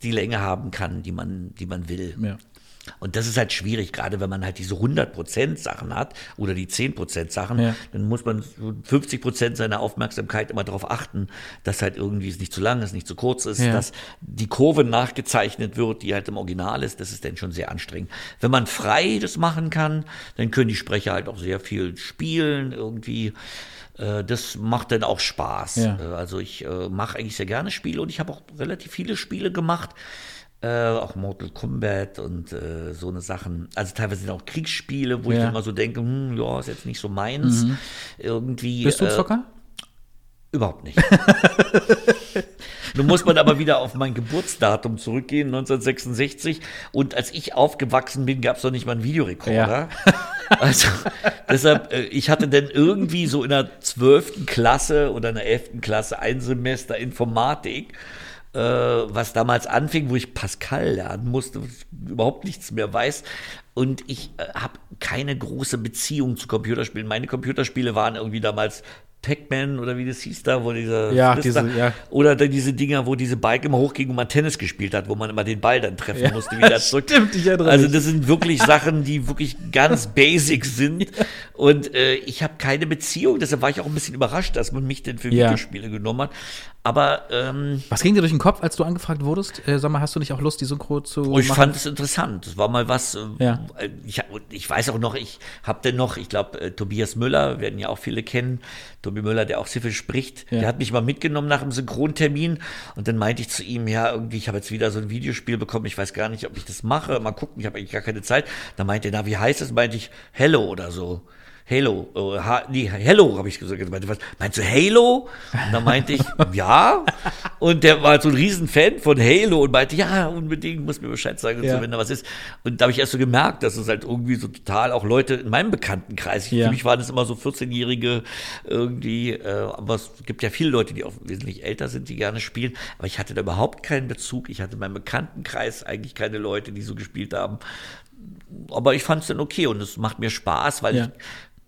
die Länge haben kann, die man, die man will. Ja. Und das ist halt schwierig, gerade wenn man halt diese 100% Sachen hat oder die 10% Sachen, ja. dann muss man 50% seiner Aufmerksamkeit immer darauf achten, dass halt irgendwie es nicht zu lang ist, nicht zu kurz ist, ja. dass die Kurve nachgezeichnet wird, die halt im Original ist, das ist dann schon sehr anstrengend. Wenn man frei das machen kann, dann können die Sprecher halt auch sehr viel spielen, irgendwie äh, das macht dann auch Spaß. Ja. Äh, also ich äh, mache eigentlich sehr gerne Spiele und ich habe auch relativ viele Spiele gemacht, äh, auch Mortal Kombat und äh, so eine Sachen. Also teilweise sind auch Kriegsspiele, wo ja. ich immer so denke, hm, ja, ist jetzt nicht so meins. Mhm. Irgendwie. Bist du äh, Zocker? Überhaupt nicht. Nun muss man aber wieder auf mein Geburtsdatum zurückgehen, 1966. Und als ich aufgewachsen bin, gab es noch nicht mal einen Videorekorder. Ja. Also deshalb, äh, ich hatte dann irgendwie so in der 12. Klasse oder in der 11. Klasse ein Semester Informatik äh, was damals anfing, wo ich Pascal lernen musste, überhaupt nichts mehr weiß. Und ich äh, habe keine große Beziehung zu Computerspielen. Meine Computerspiele waren irgendwie damals Pac-Man oder wie das hieß da, wo dieser Ja, diese- ja. oder diese Dinger, wo diese Bike immer hochging und man Tennis gespielt hat, wo man immer den Ball dann treffen Ja, musste, wieder zurück. stimmt, ich also das sind wirklich Sachen, die wirklich ganz basic sind und äh, ich habe keine Beziehung, deshalb war ich auch ein bisschen überrascht, dass man mich denn für. Videospiele genommen hat. Aber ähm, Was ging dir durch den Kopf, als du angefragt wurdest? Äh, sag mal, hast du nicht auch Lust, die Synchro zu Oh, ich machen? fand es interessant. Das war mal was. äh, Ja. Ich, ich weiß auch noch, ich habe denn noch, ich glaube, äh, Tobias Müller, werden ja auch viele kennen, Tobi Müller, der auch Siffel spricht, Ja. der hat mich mal mitgenommen nach dem Synchrontermin und dann meinte ich zu ihm, ja, irgendwie, ich habe jetzt wieder so ein Videospiel bekommen, ich weiß gar nicht, ob ich das mache, mal gucken, ich habe eigentlich gar keine Zeit. Dann meinte er, na, wie heißt es? Meinte ich, Hello oder so. Halo, äh, ha, nee, Hello, habe ich gesagt. Meinte, was, meinst du Halo? Und dann meinte ich, ja. Und der war so ein Riesenfan von Halo und meinte, ja, unbedingt, muss mir Bescheid sagen, Ja. so, wenn da was ist. Und da habe ich erst so gemerkt, dass es halt irgendwie so total auch Leute in meinem Bekanntenkreis, Ja. für mich waren es immer so 14-Jährige irgendwie, äh, aber es gibt ja viele Leute, die auch wesentlich älter sind, die gerne spielen. Aber ich hatte da überhaupt keinen Bezug. Ich hatte in meinem Bekanntenkreis eigentlich keine Leute, die so gespielt haben aber ich fand es dann okay und es macht mir Spaß, weil Ja. ich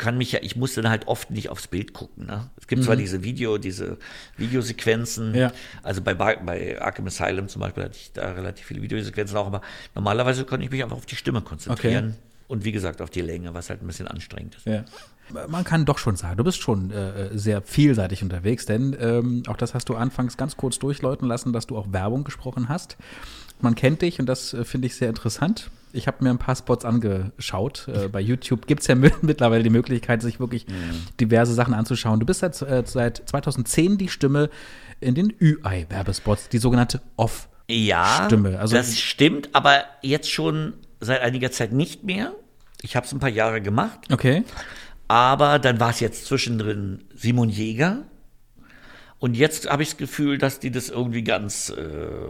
kann mich ja, ich muss dann halt oft nicht aufs Bild gucken. Ne? Es gibt zwar Mhm. diese Video, diese Videosequenzen, Ja. also bei, bei Arkham Asylum zum Beispiel hatte ich da relativ viele Videosequenzen auch, aber normalerweise kann ich mich einfach auf die Stimme konzentrieren. Okay. Und wie gesagt, auf die Länge, was halt ein bisschen anstrengend ist. Ja. Man kann doch schon sagen, du bist schon äh, sehr vielseitig unterwegs, denn ähm, auch das hast du anfangs ganz kurz durchläuten lassen, dass du auch Werbung gesprochen hast. Man kennt dich und das äh, finde ich sehr interessant. Ich habe mir ein paar Spots angeschaut. Äh, bei YouTube gibt es ja mi- mittlerweile die Möglichkeit, sich wirklich diverse Sachen anzuschauen. Du bist seit, äh, seit 2010 die Stimme in den UI-Werbespots, die sogenannte Off. Ja. Also- das stimmt, aber jetzt schon seit einiger Zeit nicht mehr. Ich habe es ein paar Jahre gemacht. Okay. Aber dann war es jetzt zwischendrin Simon Jäger. Und jetzt habe ich das Gefühl, dass die das irgendwie ganz äh,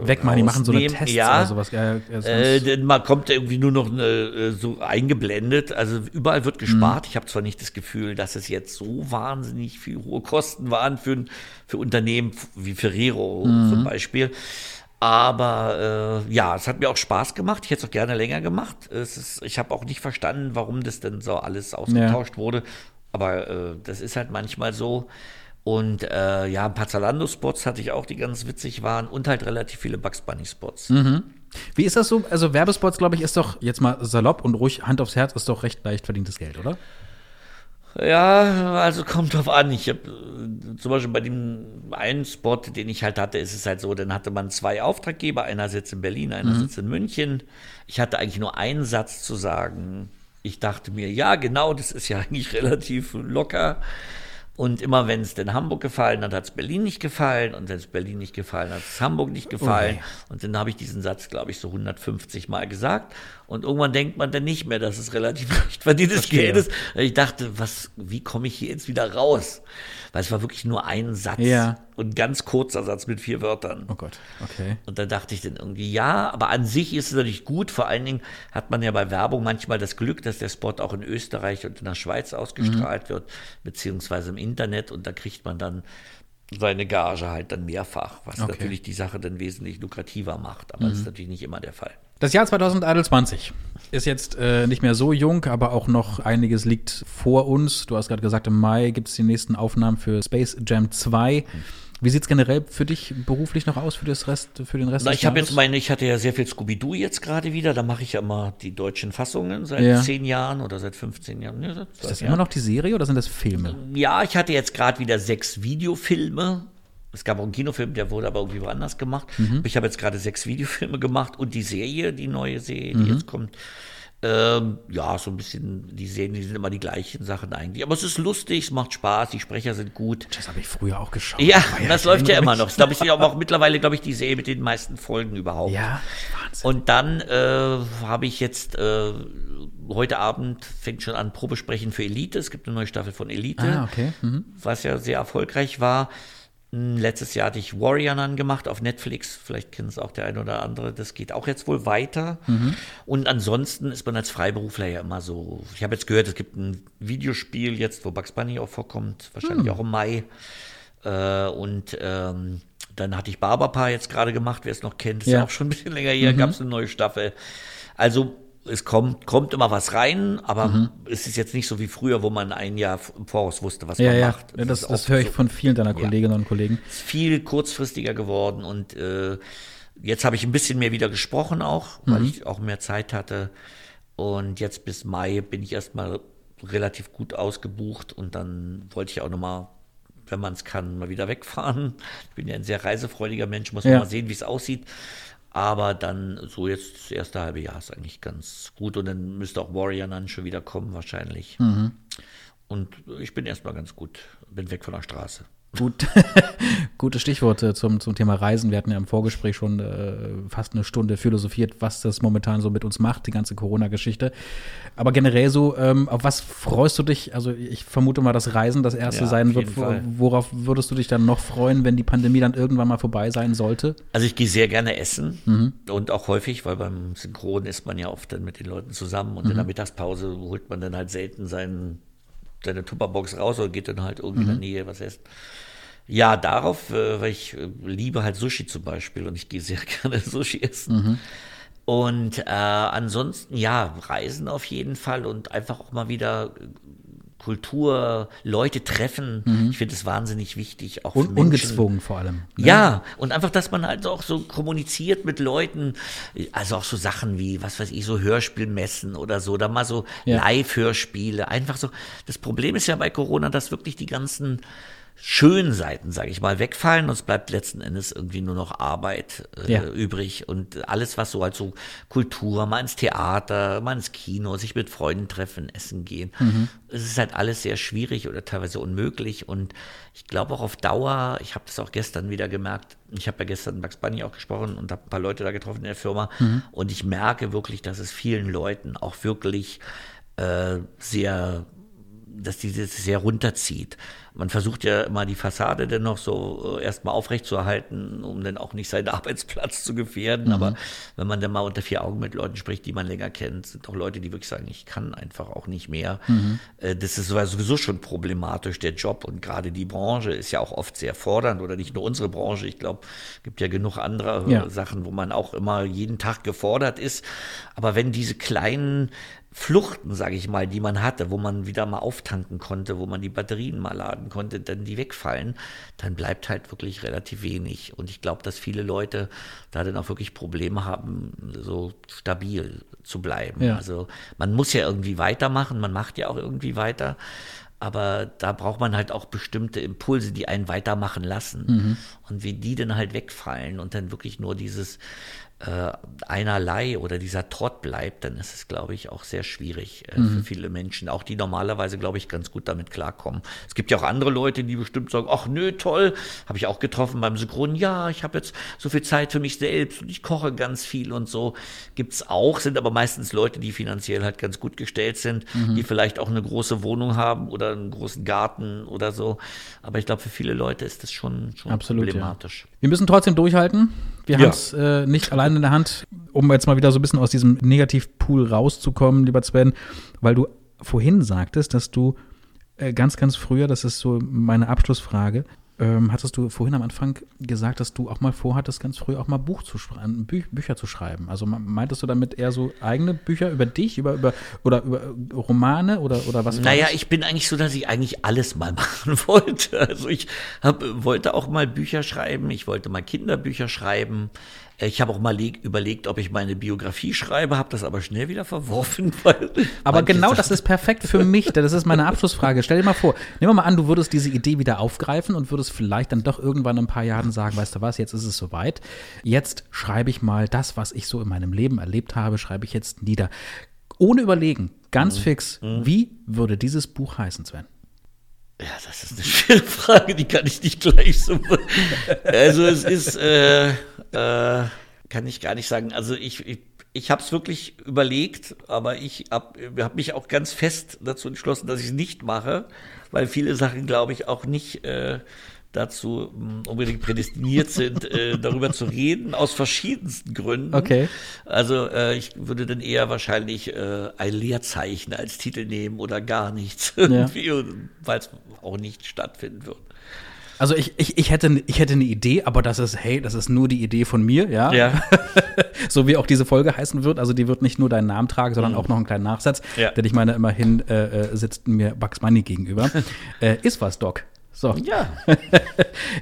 Wegmachen, die machen so eine. Tests ja, oder sowas. Ja, ja, äh, denn man kommt irgendwie nur noch eine, äh, so eingeblendet. Also überall wird gespart. Ich habe zwar nicht das Gefühl, dass es jetzt so wahnsinnig viel hohe Kosten waren für, für Unternehmen wie Ferrero Mhm. zum Beispiel. Aber äh, ja, es hat mir auch Spaß gemacht. Ich hätte es auch gerne länger gemacht. Es ist, ich habe auch nicht verstanden, warum das denn so alles ausgetauscht wurde. Aber äh, das ist halt manchmal so. Und äh, ja, ein paar Zalando-Spots hatte ich auch, die ganz witzig waren. Und halt relativ viele Bugs Bunny-Spots. Mhm. Wie ist das so? Also Werbespots, glaube ich, ist doch jetzt mal salopp und ruhig Hand aufs Herz, ist doch recht leicht verdientes Geld, oder? Ja, also kommt drauf an. Ich habe äh, zum Beispiel bei dem einen Spot, den ich halt hatte, ist es halt so, dann hatte man zwei Auftraggeber, einer sitzt in Berlin, einer Mhm. sitzt in München. Ich hatte eigentlich nur einen Satz zu sagen. Ich dachte mir, ja, genau, das ist ja eigentlich relativ locker. Und immer wenn es denn Hamburg gefallen hat, hat es Berlin nicht gefallen. Und wenn es Berlin nicht gefallen hat, hat es Hamburg nicht gefallen. Okay. Und dann habe ich diesen Satz, glaube ich, so 150 Mal gesagt. Und irgendwann denkt man dann nicht mehr, dass es relativ leicht verdientes. Geld ist. Ich dachte, was, wie komme ich hier jetzt wieder raus? Weil es war wirklich nur ein Satz Ja. und ein ganz kurzer Satz mit vier Wörtern. Oh Gott, okay. Und dann dachte ich dann irgendwie, ja, aber an sich ist es natürlich gut. Vor allen Dingen hat man ja bei Werbung manchmal das Glück, dass der Spot auch in Österreich und in der Schweiz ausgestrahlt wird, beziehungsweise im Internet. Und da kriegt man dann seine Gage halt dann mehrfach, was Okay. natürlich die Sache dann wesentlich lukrativer macht. Aber das ist natürlich nicht immer der Fall. Das Jahr 2021 ist jetzt äh, nicht mehr so jung, aber auch noch einiges liegt vor uns. Du hast gerade gesagt, im Mai gibt es die nächsten Aufnahmen für Space Jam 2. Wie sieht es generell für dich beruflich noch aus für, das Rest, für den Rest Na, des ich habe Jahres? jetzt meine, ich hatte ja sehr viel Scooby-Doo jetzt gerade wieder. Da mache ich ja immer die deutschen Fassungen seit Ja. zehn Jahren oder seit 15 Jahren. Ja, Ist das Jahren. immer noch die Serie oder sind das Filme? Ja, ich hatte jetzt gerade wieder sechs Videofilme. Es gab auch einen Kinofilm, der wurde aber irgendwie woanders gemacht. Mhm. Ich habe jetzt gerade sechs Videofilme gemacht und die Serie, die neue Serie, die Mhm. jetzt kommt. Ähm, ja, so ein bisschen, die Serien, die sind immer die gleichen Sachen eigentlich. Aber es ist lustig, es macht Spaß, die Sprecher sind gut. Das habe ich früher auch geschaut. Ja, Aber das läuft ja immer noch. Das glaube ich aber auch mittlerweile, glaube ich, die Serie mit den meisten Folgen überhaupt. Ja, Und dann äh, habe ich jetzt äh, heute Abend fängt schon an Probesprechen für Elite. Es gibt eine neue Staffel von Elite, Ah, okay. Mhm. was ja sehr erfolgreich war. Letztes Jahr hatte ich Warrior Nun gemacht auf Netflix. Vielleicht kennt es auch der ein oder andere. Das geht auch jetzt wohl weiter. Mhm. Und ansonsten ist man als Freiberufler ja immer so. Ich habe jetzt gehört, es gibt ein Videospiel jetzt, wo Bugs Bunny auch vorkommt. Wahrscheinlich Hm. auch im Mai. Äh, und ähm, dann hatte ich Barbapapa jetzt gerade gemacht, wer es noch kennt. Ist ja. Ja. auch schon ein bisschen länger her. Mhm. Gab es eine neue Staffel. Also es kommt, kommt immer was rein, aber Mhm. es ist jetzt nicht so wie früher, wo man ein Jahr im Voraus wusste, was Ja, man ja, macht. ja, das, das höre ich so- von vielen deiner Ja. Kolleginnen und Kollegen. ist viel kurzfristiger geworden und äh, jetzt habe ich ein bisschen mehr wieder gesprochen auch, weil Mhm. ich auch mehr Zeit hatte. Und jetzt bis Mai bin ich erstmal relativ gut ausgebucht und dann wollte ich auch nochmal, wenn man es kann, mal wieder wegfahren. Ich bin ja ein sehr reisefreudiger Mensch, muss Ja. mal sehen, wie es aussieht. Aber dann so jetzt das erste halbe Jahr ist eigentlich ganz gut und dann müsste auch Warrior dann schon wieder kommen wahrscheinlich. Mhm. Und ich bin erstmal ganz gut, bin weg von der Straße. Gut, gute Stichworte zum, zum Thema Reisen. Wir hatten ja im Vorgespräch schon äh, fast eine Stunde philosophiert, was das momentan so mit uns macht, die ganze Corona-Geschichte. Aber generell so, ähm, auf was freust du dich? Also ich vermute mal, dass Reisen das erste Ja, sein wird. Fall. Worauf würdest du dich dann noch freuen, wenn die Pandemie dann irgendwann mal vorbei sein sollte? Also ich gehe sehr gerne essen Mhm. und auch häufig, weil beim Synchron ist man ja oft dann mit den Leuten zusammen und in Mhm. der Mittagspause holt man dann halt selten seinen, seine Tupperbox raus oder geht dann halt irgendwie in der Mhm. Nähe was essen. Ja, darauf, äh, weil ich äh, liebe halt Sushi zum Beispiel und ich gehe sehr gerne Sushi essen. Mhm. Und äh, ansonsten, ja, Reisen auf jeden Fall und einfach auch mal wieder äh, Kultur, Leute treffen. Mhm. Ich finde es wahnsinnig wichtig, auch Un ungezwungen vor allem. ne? Ja, und einfach, dass man halt auch so kommuniziert mit Leuten, also auch so Sachen wie, was weiß ich, so Hörspielmessen oder so, da mal so Ja. Live-Hörspiele, einfach so. Das Problem ist ja bei Corona, dass wirklich die ganzen schönen Seiten, sage ich mal, wegfallen und es bleibt letzten Endes irgendwie nur noch Arbeit äh, Ja. übrig und alles, was so halt so Kultur, mal ins Theater, mal ins Kino, sich mit Freunden treffen, essen gehen. Mhm. Es ist halt alles sehr schwierig oder teilweise unmöglich und ich glaube auch auf Dauer, ich habe das auch gestern wieder gemerkt, ich habe ja gestern Max Bunny auch gesprochen und habe ein paar Leute da getroffen in der Firma Mhm. und ich merke wirklich, dass es vielen Leuten auch wirklich äh, sehr dass die das sehr runterzieht. Man versucht ja immer die Fassade dann noch so äh, erstmal aufrechtzuerhalten, um dann auch nicht seinen Arbeitsplatz zu gefährden. Mhm. Aber wenn man dann mal unter vier Augen mit Leuten spricht, die man länger kennt, sind auch Leute, die wirklich sagen, ich kann einfach auch nicht mehr. Mhm. Äh, Das ist sowieso schon problematisch, der Job. Und gerade die Branche ist ja auch oft sehr fordernd oder nicht nur unsere Branche. Ich glaube, es gibt ja genug andere äh, Ja. Sachen, wo man auch immer jeden Tag gefordert ist. Aber wenn diese kleinen Fluchten, sage ich mal, die man hatte, wo man wieder mal auftanken konnte, wo man die Batterien mal laden konnte, dann die wegfallen, dann bleibt halt wirklich relativ wenig. Und ich glaube, dass viele Leute da dann auch wirklich Probleme haben, so stabil zu bleiben. Ja. Also man muss ja irgendwie weitermachen, man macht ja auch irgendwie weiter. Aber da braucht man halt auch bestimmte Impulse, die einen weitermachen lassen. Mhm. Und wie die dann halt wegfallen und dann wirklich nur dieses äh, einerlei oder dieser Trott bleibt, dann ist es, glaube ich, auch sehr schwierig äh, für Mhm. viele Menschen, auch die normalerweise, glaube ich, ganz gut damit klarkommen. Es gibt ja auch andere Leute, die bestimmt sagen, ach nö, toll, habe ich auch getroffen beim Synchron, ja, ich habe jetzt so viel Zeit für mich selbst und ich koche ganz viel und so. Gibt's auch, sind aber meistens Leute, die finanziell halt ganz gut gestellt sind, Mhm. die vielleicht auch eine große Wohnung haben oder einen großen Garten oder so. Aber ich glaube, für viele Leute ist das schon, schon Absolut, problematisch. Wir müssen trotzdem durchhalten. Wir Ja. haben es äh, nicht allein in der Hand, um jetzt mal wieder so ein bisschen aus diesem Negativpool rauszukommen, lieber Sven, weil du vorhin sagtest, dass du äh, ganz, ganz früher, das ist so meine Abschlussfrage, ähm, hattest du vorhin am Anfang gesagt, dass du auch mal vorhattest, ganz früh auch mal Buch zu schreiben, Bü Bücher zu schreiben. Also me- meintest du damit eher so eigene Bücher über dich, über, über oder über äh, Romane oder, oder was? Naja, ich bin eigentlich so, dass ich eigentlich alles mal machen wollte. Also ich hab, wollte auch mal Bücher schreiben, ich wollte mal Kinderbücher schreiben. Ich habe auch mal leg- überlegt, ob ich meine Biografie schreibe, habe das aber schnell wieder verworfen. Weil Aber genau das ist perfekt für mich. Das ist meine Abschlussfrage. Stell dir mal vor, nehmen wir mal an, du würdest diese Idee wieder aufgreifen und würdest vielleicht dann doch irgendwann in ein paar Jahren sagen, weißt du was, jetzt ist es soweit. Jetzt schreibe ich mal das, was ich so in meinem Leben erlebt habe, schreibe ich jetzt nieder. Ohne überlegen, ganz Mhm. fix, wie würde dieses Buch heißen, Sven? Ja, das ist eine schwere Frage, die kann ich nicht gleich so. Also es ist, äh, äh, kann ich gar nicht sagen. Also ich, ich, ich habe es wirklich überlegt, aber ich habe hab mich auch ganz fest dazu entschlossen, dass ich es nicht mache, weil viele Sachen, glaube ich, auch nicht äh, dazu mh, unbedingt prädestiniert sind, äh, darüber zu reden, aus verschiedensten Gründen. Okay. Also äh, ich würde dann eher wahrscheinlich äh, ein Leerzeichen als Titel nehmen oder gar nichts irgendwie, weil es auch nicht stattfinden wird. Also ich, ich, ich, hätte, ich hätte eine Idee, aber das ist, hey, das ist nur die Idee von mir, ja. Ja. so wie auch diese Folge heißen wird. Also die wird nicht nur deinen Namen tragen, sondern Mhm. auch noch einen kleinen Nachsatz. Ja. Denn ich meine, immerhin äh, äh, sitzt mir Bugs Bunny gegenüber. äh, ist was, Doc. So. Ja.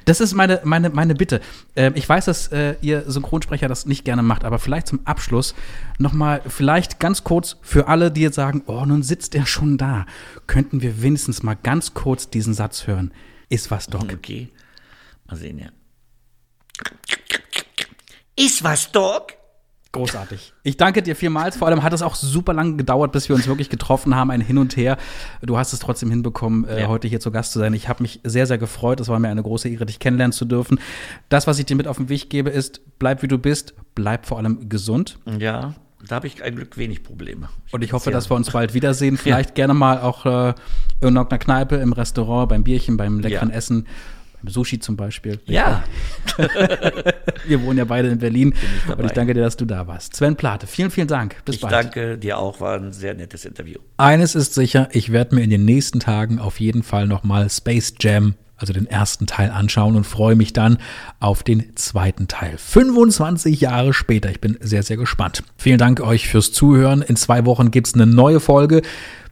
Das ist meine, meine, meine Bitte. Ähm, ich weiß, dass äh, ihr Synchronsprecher das nicht gerne macht, aber vielleicht zum Abschluss nochmal, vielleicht ganz kurz für alle, die jetzt sagen, oh, nun sitzt er schon da, könnten wir wenigstens mal ganz kurz diesen Satz hören. Ist was, Doc. Okay. Mal sehen, ja. Ist was, Doc? Großartig. Ich danke dir vielmals. Vor allem hat es auch super lange gedauert, bis wir uns wirklich getroffen haben, ein Hin und Her. Du hast es trotzdem hinbekommen, äh, Ja. heute hier zu Gast zu sein. Ich habe mich sehr, sehr gefreut. Es war mir eine große Ehre, dich kennenlernen zu dürfen. Das, was ich dir mit auf den Weg gebe, ist, bleib wie du bist, bleib vor allem gesund. Ja, da habe ich ein Glück wenig Probleme. Und ich hoffe, dass wir uns bald wiedersehen. Vielleicht gerne mal auch äh, in irgendeiner Kneipe, im Restaurant, beim Bierchen, beim leckeren Ja. Essen. Sushi zum Beispiel. Ja. Wir wohnen ja beide in Berlin. dabei. Und ich danke dir, dass du da warst. Sven Plate, vielen, vielen Dank. Bis Ich bald. danke dir auch, war ein sehr nettes Interview. Eines ist sicher, ich werde mir in den nächsten Tagen auf jeden Fall nochmal Space Jam, also den ersten Teil anschauen und freue mich dann auf den zweiten Teil. 25 Jahre später. Ich bin sehr, sehr gespannt. Vielen Dank euch fürs Zuhören. In zwei Wochen gibt's eine neue Folge.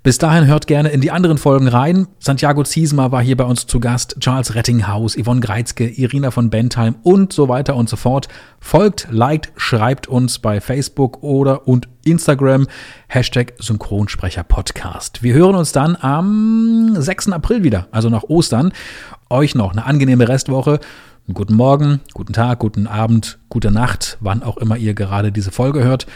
Bis dahin hört gerne in die anderen Folgen rein. Santiago Ziesma war hier bei uns zu Gast, Charles Rettinghaus, Yvonne Greizke, Irina von Bentheim und so weiter und so fort. Folgt, liked, schreibt uns bei Facebook oder und Instagram. Hashtag Synchronsprecher Podcast. Wir hören uns dann am 6. April wieder, also nach Ostern. Euch noch eine angenehme Restwoche. Guten Morgen, guten Tag, guten Abend, gute Nacht, wann auch immer ihr gerade diese Folge hört.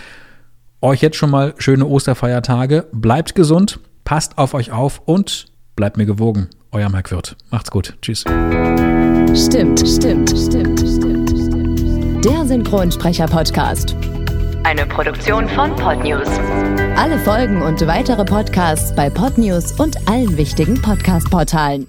Euch jetzt schon mal schöne Osterfeiertage. Bleibt gesund, passt auf euch auf und bleibt mir gewogen. Euer Mike Wirth. Macht's gut. Tschüss. Stimmt, stimmt, stimmt, stimmt, stimmt. Der Synchronsprecher-Podcast. Eine Produktion von Podnews. Alle Folgen und weitere Podcasts bei Podnews und allen wichtigen Podcast-Portalen.